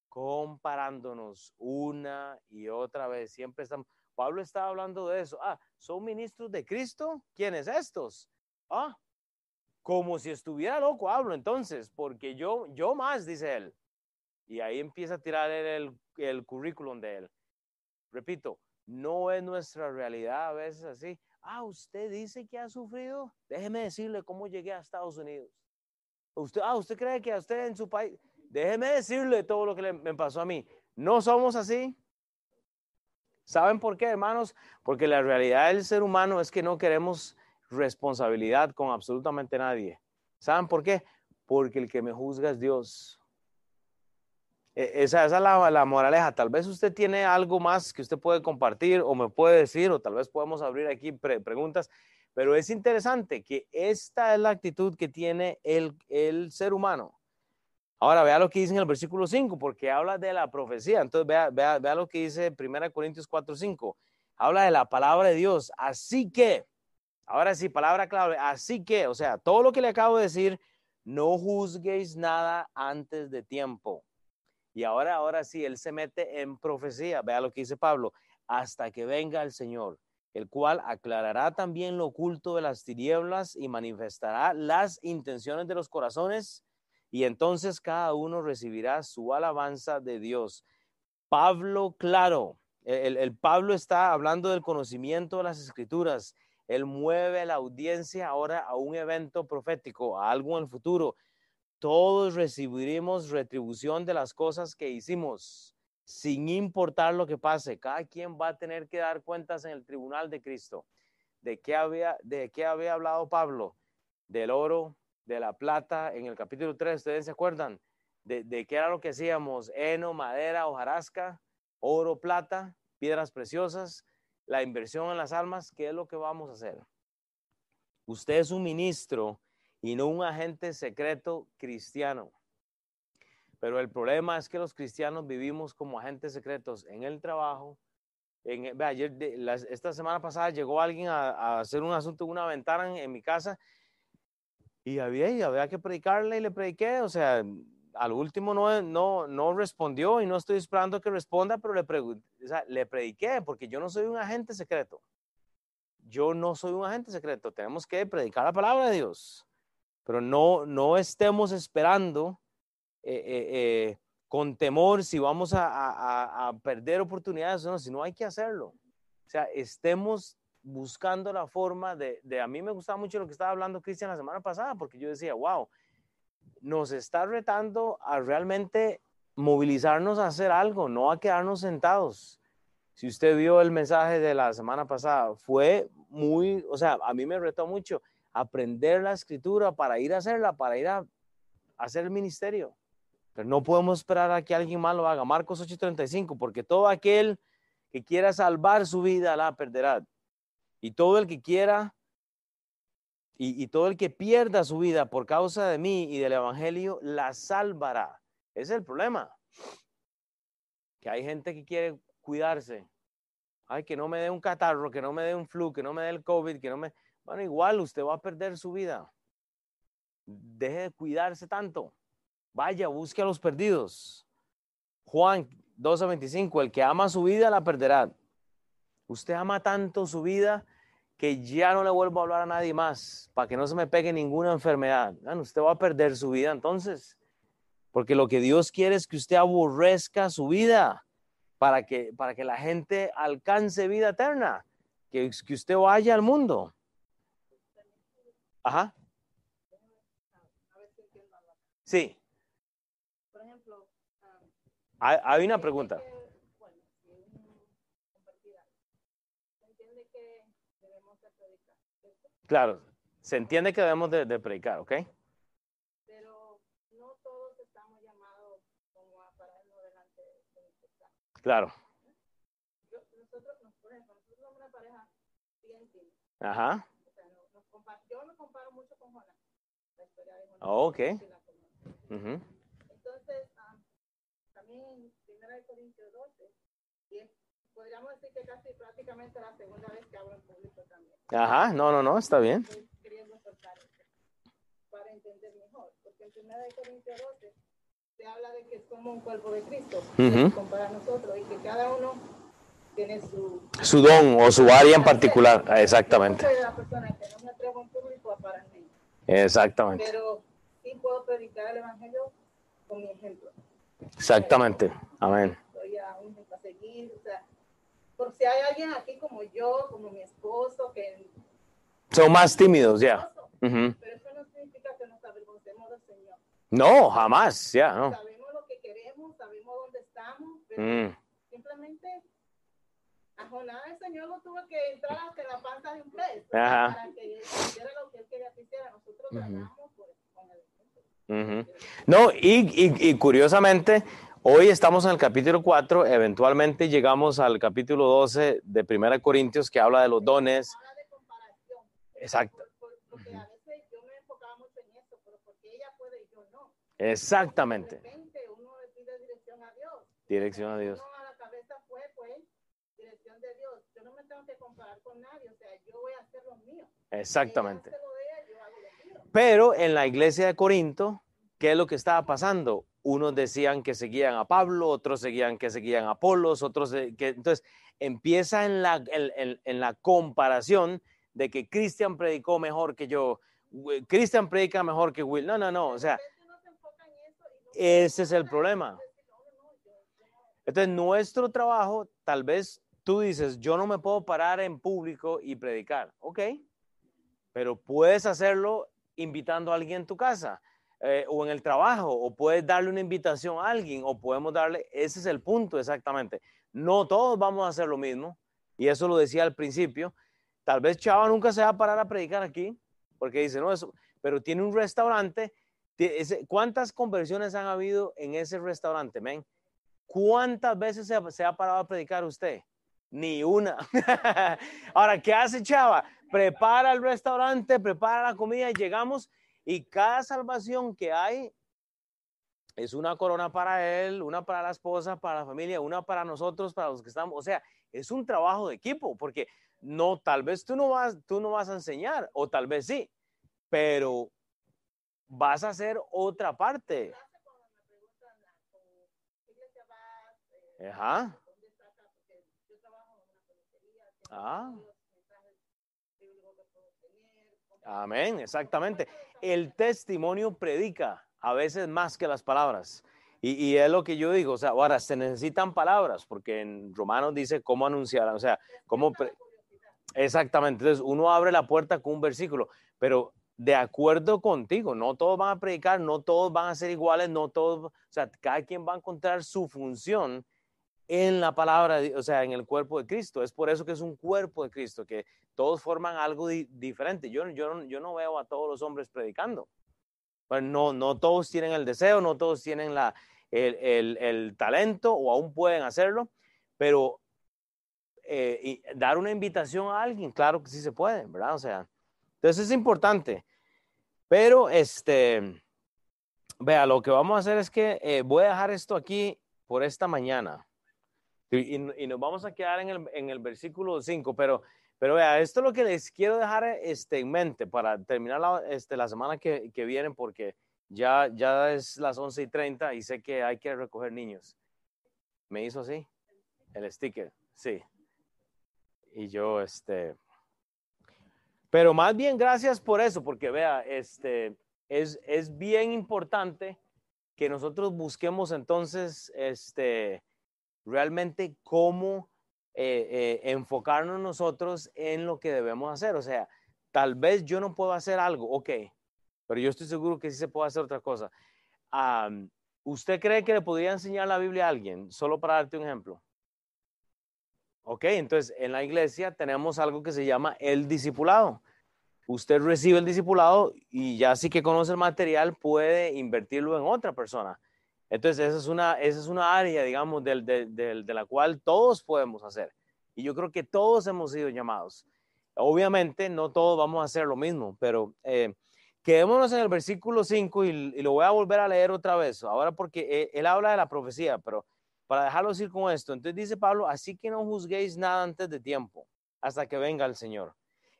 comparándonos una y otra vez. Siempre estamos. Pablo estaba hablando de eso. Ah, ¿son ministros de Cristo? ¿Quiénes estos? Ah, como si estuviera loco hablo entonces, porque yo, yo más, dice él. Y ahí empieza a tirar el, el currículum de él. Repito, no es nuestra realidad a veces así. Ah, usted dice que ha sufrido. Déjeme decirle cómo llegué a Estados Unidos. Usted, ah, usted cree que a usted en su país. Déjeme decirle todo lo que le, me pasó a mí. No somos así. ¿Saben por qué, hermanos? Porque la realidad del ser humano es que no queremos responsabilidad con absolutamente nadie. ¿Saben por qué? Porque el que me juzga es Dios. E, esa, es la, la, moraleja. Tal vez usted tiene algo más que usted puede compartir o me puede decir, o tal vez podemos abrir aquí preguntas, pero es interesante que esta es la actitud que tiene el, el ser humano. Ahora vea lo que dice en el versículo 5, porque habla de la profecía. Entonces vea, vea, vea lo que dice 1 Corintios 4, 5. Habla de la palabra de Dios. Así que, ahora sí, palabra clave. Así que, o sea, todo lo que le acabo de decir, no juzguéis nada antes de tiempo y ahora, ahora sí, él se mete en profecía. Vea lo que dice Pablo, hasta que venga el Señor, el cual aclarará también lo oculto de las tinieblas y manifestará las intenciones de los corazones. Y entonces cada uno recibirá su alabanza de Dios. Pablo, claro, el, Pablo está hablando del conocimiento de las escrituras. Él mueve la audiencia ahora a un evento profético, a algo en el futuro todos recibiremos retribución de las cosas que hicimos, sin importar lo que pase. Cada quien va a tener que dar cuentas en el tribunal de Cristo. ¿De qué había, de qué había hablado Pablo? Del oro, de la plata, en el capítulo 3, ¿ustedes se acuerdan? De, de qué era lo que hacíamos, heno, madera, hojarasca, oro, plata, piedras preciosas, la inversión en las almas, ¿qué es lo que vamos a hacer? Usted es un ministro y no un agente secreto cristiano. Pero el problema es que los cristianos vivimos como agentes secretos en el trabajo. En, ayer, esta semana pasada llegó alguien a, hacer un asunto en una ventana en, mi casa y había, y había que predicarle y le prediqué. O sea, al último no, no, no respondió y no estoy esperando que responda, pero le, o sea, le prediqué porque yo no soy un agente secreto. Yo no soy un agente secreto. Tenemos que predicar la palabra de Dios pero no, no estemos esperando eh, eh, eh, con temor si vamos a, perder oportunidades o no, si no hay que hacerlo. O sea, estemos buscando la forma de, de, a mí me gustaba mucho lo que estaba hablando Cristian la semana pasada, porque yo decía, wow, nos está retando a realmente movilizarnos a hacer algo, no a quedarnos sentados. Si usted vio el mensaje de la semana pasada, fue muy, o sea, a mí me retó mucho aprender la escritura para ir a hacerla, para ir a hacer el ministerio. Pero no podemos esperar a que alguien más lo haga. Marcos 8:35, porque todo aquel que quiera salvar su vida la perderá. Y todo el que quiera y, todo el que pierda su vida por causa de mí y del Evangelio la salvará. Ese es el problema. Que hay gente que quiere cuidarse. Ay, que no me dé un catarro, que no me dé un flu, que no me dé el COVID, que no me... Bueno, igual usted va a perder su vida. Deje de cuidarse tanto. Vaya, busque a los perdidos. Juan 12:25, el que ama su vida la perderá. Usted ama tanto su vida que ya no le vuelvo a hablar a nadie más, para que no se me pegue ninguna enfermedad. Usted va a perder su vida entonces, porque lo que Dios quiere es que usted aborrezca su vida para que, para que la gente alcance vida eterna, que, que usted vaya al mundo. Ajá. Sí, Por ejemplo, hay, hay una pregunta. Claro, se entiende que debemos de, de predicar, ¿ok? pero no todos estamos llamados como a pararnos delante de un espectáculo. Claro. Yo, nosotros, nos- por ejemplo, nosotros somos una pareja bien íntima. Ajá. O sea, no- nos compa- yo me comparo mucho con Jonás, la historia de Jonás. Oh, ok. si la Entonces, ah, también en 1 Corintios 12, y es- podríamos decir que casi prácticamente la segunda vez que hablo en público también. Ajá, no, no, no, está bien. Estoy queriendo soltar esto para entender mejor, porque en 1 Corintios 12 se habla de que somos un cuerpo de Cristo, Ujú. compara a nosotros, y que cada uno tiene su... Su don o su área en particular. Exactamente. Yo soy la persona que no me atrevo en público a pararme, Exactamente. pero sí puedo predicar el Evangelio con mi ejemplo. Exactamente. Amén. soy a un ejemplo a seguir, o sea, por si hay alguien aquí como yo, como mi esposo, que Son más tímidos, ya. Ujú. pero eso no significa que nos avergoncemos del Señor. No, jamás, ya, no. Sabemos lo que queremos, sabemos dónde estamos, pero Mm, simplemente a Jonás el Señor lo tuvo que entrar hasta en la panza de un pez Ajá. para que hiciera lo que él quería que hiciera. Nosotros por, con el. No, y, y- y curiosamente, hoy estamos en el capítulo 4, eventualmente llegamos al capítulo 12 de 1 Corintios que habla de los dones. Exacto. Por- porque a con nadie, o sea, yo voy a hacer lo mío. Exactamente. Lo ella, yo hago. Pero en la iglesia de Corinto, ¿qué es lo que estaba pasando? Unos decían que seguían a Pablo, otros seguían que seguían a Apolos, otros que entonces empieza en la, en, en- en la comparación de que Cristian predicó mejor que yo, Cristian predica mejor que Will. No, no, no, o sea, ese es el problema. Entonces, nuestro trabajo, tal vez tú dices, yo no me puedo parar en público y predicar, ok, pero puedes hacerlo invitando a alguien en tu casa eh, o en el trabajo, o puedes darle una invitación a alguien, o podemos darle, ese es el punto exactamente. No todos vamos a hacer lo mismo, y eso lo decía al principio. Tal vez Chava nunca se va a parar a predicar aquí, porque dice, no, eso, pero tiene un restaurante. ¿Cuántas conversiones han habido en ese restaurante? ¿Cuántas veces se ha parado a predicar usted? Ni una. Ahora, ¿qué hace Chava? Prepara el restaurante, prepara la comida y llegamos y cada salvación que hay es una corona para él, una para la esposa, para la familia, una para nosotros, para los que estamos. O sea, es un trabajo de equipo porque no, tal vez tú no vas, tú no vas a enseñar o tal vez sí, pero vas a hacer otra parte. Gracias cuando me preguntan ah, con qué iglesia vas, eh, Ajá. dónde estás, ah, porque yo trabajo en una peluquería, tengo Ah. Amén, exactamente. El testimonio predica a veces más que las palabras. Y, es lo que yo digo, o sea, ahora se necesitan palabras, porque en Romanos dice cómo anunciar, o sea, cómo... Exactamente, entonces uno abre la puerta con un versículo, pero de acuerdo contigo, no todos van a predicar, no todos van a ser iguales, no todos, o sea, cada quien va a encontrar su función en la palabra, o sea, en el cuerpo de Cristo. Es por eso que es un cuerpo de Cristo, que todos forman algo di- diferente. Yo, yo, yo no veo a todos los hombres predicando. Pues no, no todos tienen el deseo, no todos tienen la, el, el- talento o aún pueden hacerlo, pero eh, dar una invitación a alguien, claro que sí se puede, ¿verdad? O sea, entonces es importante. Pero, este, vea, lo que vamos a hacer es que eh, voy a dejar esto aquí por esta mañana. Y, y- nos vamos a quedar en el, en el versículo 5, pero, pero vea, esto es lo que les quiero dejar este, en mente para terminar la, este, la semana que, que viene, porque ya, ya es las 11 y 30 y sé que hay que recoger niños. ¿Me hizo así? El sticker, sí. Y yo, este, Pero más bien gracias por eso, porque vea, este, es, es bien importante que nosotros busquemos entonces este, realmente cómo eh, eh, enfocarnos nosotros en lo que debemos hacer. O sea, tal vez yo no puedo hacer algo, ok, pero yo estoy seguro que sí se puede hacer otra cosa. ¿Usted cree que le podría enseñar la Biblia a alguien? Solo para darte un ejemplo. Ok, entonces en la iglesia tenemos algo que se llama el discipulado. Usted recibe el discipulado y ya sí que conoce el material, puede invertirlo en otra persona. Entonces, esa es una, esa es una área, digamos, de la cual todos podemos hacer. Y yo creo que todos hemos sido llamados. Obviamente, no todos vamos a hacer lo mismo, pero eh, quedémonos en el versículo 5 y, lo voy a volver a leer otra vez. Ahora, porque él, él habla de la profecía, pero para dejarlo decir con esto, entonces dice Pablo, así que no juzguéis nada antes de tiempo, hasta que venga el Señor,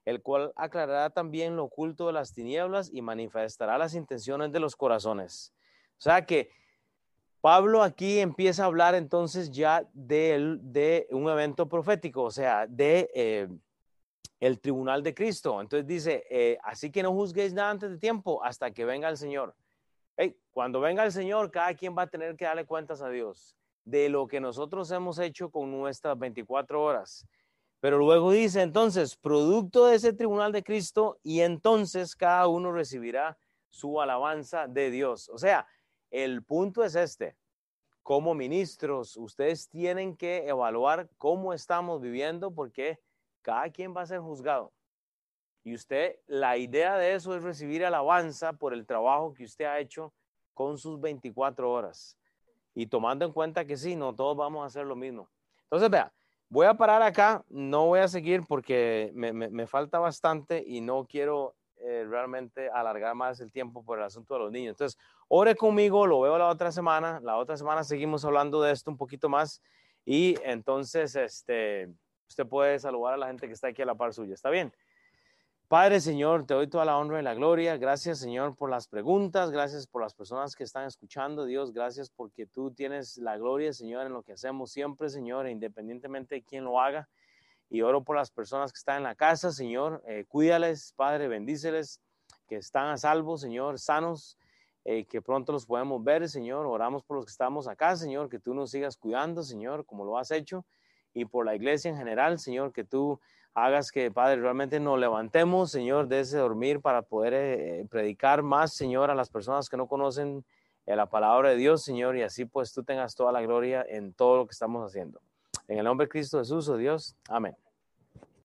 el cual aclarará también lo oculto de las tinieblas y manifestará las intenciones de los corazones. O sea que Pablo aquí empieza a hablar entonces ya de, de un evento profético, o sea, de eh, el tribunal de Cristo. Entonces dice, eh, así que no juzguéis nada antes de tiempo hasta que venga el Señor. cuando venga el Señor, cada quien va a tener que darle cuentas a Dios de lo que nosotros hemos hecho con nuestras 24 horas. Pero luego dice entonces, producto de ese tribunal de Cristo, y entonces cada uno recibirá su alabanza de Dios. O sea, el punto es este. Como ministros, ustedes tienen que evaluar cómo estamos viviendo porque cada quien va a ser juzgado. Y usted, la idea de eso es recibir alabanza por el trabajo que usted ha hecho con sus 24 horas. Y tomando en cuenta que sí, no todos vamos a hacer lo mismo. Entonces, vea, voy a parar acá, no voy a seguir porque me, me falta bastante y no quiero eh, realmente alargar más el tiempo por el asunto de los niños. Entonces, ore conmigo, lo veo la otra semana. La otra semana seguimos hablando de esto un poquito más y entonces este, usted puede saludar a la gente que está aquí a la par suya. ¿Está bien? Padre Señor, te doy toda la honra y la gloria. Gracias Señor por las preguntas, gracias por las personas que están escuchando. Dios, gracias porque tú tienes la gloria Señor en lo que hacemos siempre Señor, independientemente de quién lo haga y oro por las personas que están en la casa, Señor. Eh, cuídales, Padre, bendíceles, que están a salvo, Señor, sanos, eh, que pronto los podemos ver, Señor. Oramos por los que estamos acá, Señor, que tú nos sigas cuidando, Señor, como lo has hecho, y por la iglesia en general, Señor, que tú hagas que, Padre, realmente nos levantemos, Señor, de ese dormir para poder eh, predicar más, Señor, a las personas que no conocen la palabra de Dios, Señor, y así pues tú tengas toda la gloria en todo lo que estamos haciendo. En el nombre de Cristo Jesús, oh Dios. Amén.